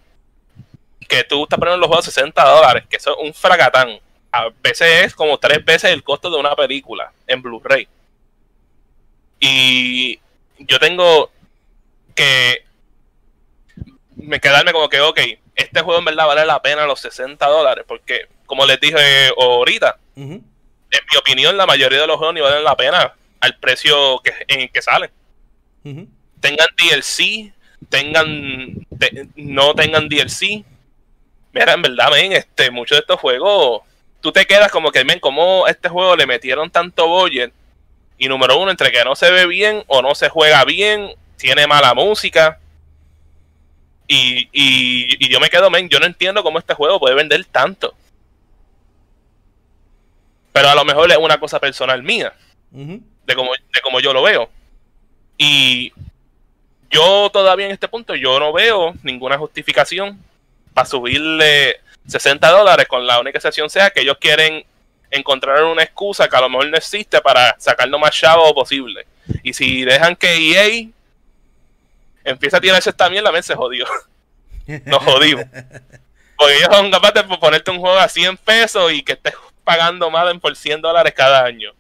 que tú estás poniendo los juegos a 60 dólares, que eso es un fragatán. A veces es como tres veces el costo de una película en Blu-ray. Y yo tengo que me quedarme como que, ok, este juego en verdad vale la pena los 60 dólares, porque como les dije ahorita, en mi opinión la mayoría de los juegos ni valen la pena al precio que, en el que salen. Tengan DLC, tengan no tengan DLC. Mira, en verdad, men, este, muchos de estos juegos, tú te quedas como que, men, como este juego le metieron tanto budget. Y número uno, entre que no se ve bien o no se juega bien, tiene mala música. Y, y, yo me quedo, men, yo no entiendo cómo este juego puede vender tanto. Pero a lo mejor es una cosa personal mía de como, de como yo lo veo. Y yo todavía en este punto, yo no veo ninguna justificación para subirle 60 dólares con la única excepción sea que ellos quieren encontrar una excusa que a lo mejor no existe para sacar lo más chavo posible. Y si dejan que EA empieza a tirarse también, la vez se jodió. Nos jodimos. Porque ellos son capaces de ponerte un juego a 100 pesos y que estés pagando más por 100 dólares cada año.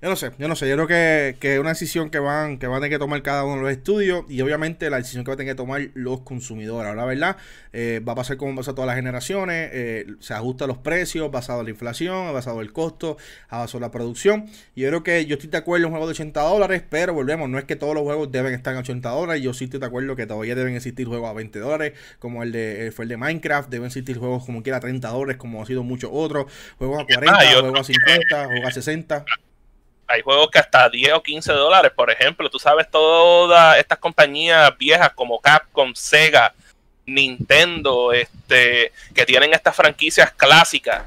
Yo no sé, yo no sé. Yo creo que, que es una decisión que van, que van a tener que tomar cada uno de los estudios y obviamente la decisión que van a tener que tomar los consumidores. La verdad, eh, va a pasar como pasa todas las generaciones. Eh, se ajustan los precios basado en la inflación, basado en el costo, basado en la producción. Y yo creo que yo estoy de acuerdo en un juego de 80 dólares, pero volvemos, no es que todos los juegos deben estar en 80 dólares. Yo sí estoy de acuerdo que todavía deben existir juegos a 20 dólares, como el de fue el de Minecraft. Deben existir juegos como quiera a 30 dólares, como ha sido muchos otros. Juegos a 40, juegos a 50, juegos a 60 hay juegos que hasta 10 o 15 dólares, por ejemplo. Tú sabes, todas estas compañías viejas como Capcom, Sega, Nintendo, este, que tienen estas franquicias clásicas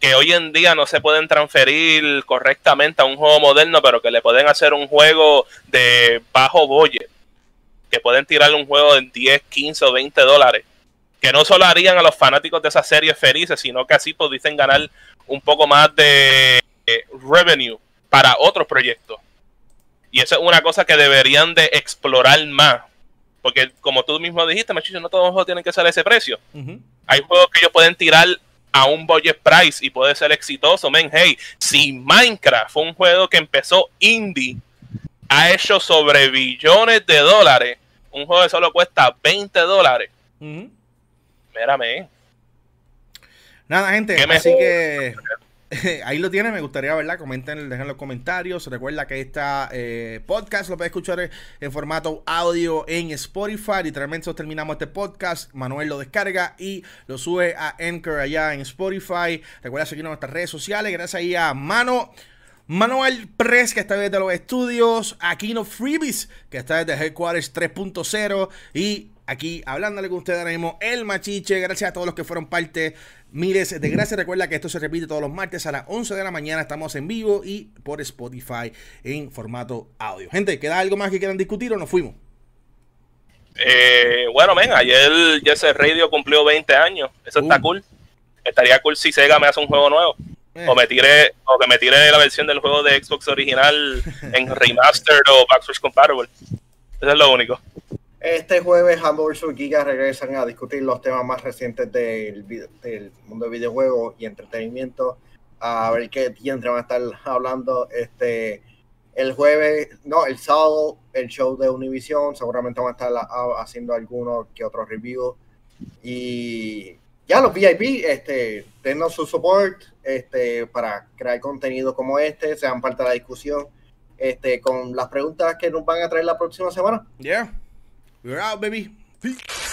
que hoy en día no se pueden transferir correctamente a un juego moderno, pero que le pueden hacer un juego de bajo budget, que pueden tirarle un juego de 10, 15 o 20 dólares que no solo harían a los fanáticos de esa serie felices, sino que así pudiesen ganar un poco más de eh, revenue para otros proyectos. Y eso es una cosa que deberían de explorar más. Porque como tú mismo dijiste, Machicho, no todos los juegos tienen que ser ese precio. Hay juegos que ellos pueden tirar a un budget price y puede ser exitoso. Men, hey, si Minecraft fue un juego que empezó indie, ha hecho sobre billones de dólares, un juego que solo cuesta 20 dólares. Mírame. Nada, gente, así que ahí lo tienen, me gustaría, ¿verdad? Comenten, dejen los comentarios. Recuerda que esta eh, podcast lo puedes escuchar en, formato audio en Spotify. Literalmente terminamos este podcast. Manuel lo descarga y lo sube a Anchor allá en Spotify. Recuerda seguirnos en nuestras redes sociales. Gracias ahí a Mano. Manuel Press, que está desde los estudios. Aquino Freebies, que está desde Headquarters 3.0. Y aquí hablándole con ustedes ahora mismo, el Machiche. Gracias a todos los que fueron parte miles de gracias. Recuerda que esto se repite todos los martes a las 11 de la mañana. Estamos en vivo y por Spotify en formato audio. Gente, ¿queda algo más que quieran discutir o nos fuimos? Eh, bueno, ven, ayer Jesse Radio cumplió 20 años. Eso está uh. cool. Estaría cool si Sega me hace un juego nuevo. Eh. O me tire, o que me tire la versión del juego de Xbox original en remastered o backwards compatible. Eso es lo único. Este jueves vs. Giga regresan a discutir los temas más recientes del, del mundo de videojuegos y entretenimiento. A ver qué tiempo van a estar hablando. Este, el jueves, no, el sábado, el show de Univision. Seguramente van a estar haciendo algunos que otros reviews. Y ya los VIP, este, denos su support este, para crear contenido como este, sean parte de la discusión. Este, con las preguntas que nos van a traer la próxima semana. Yeah. We're out, baby. Peace.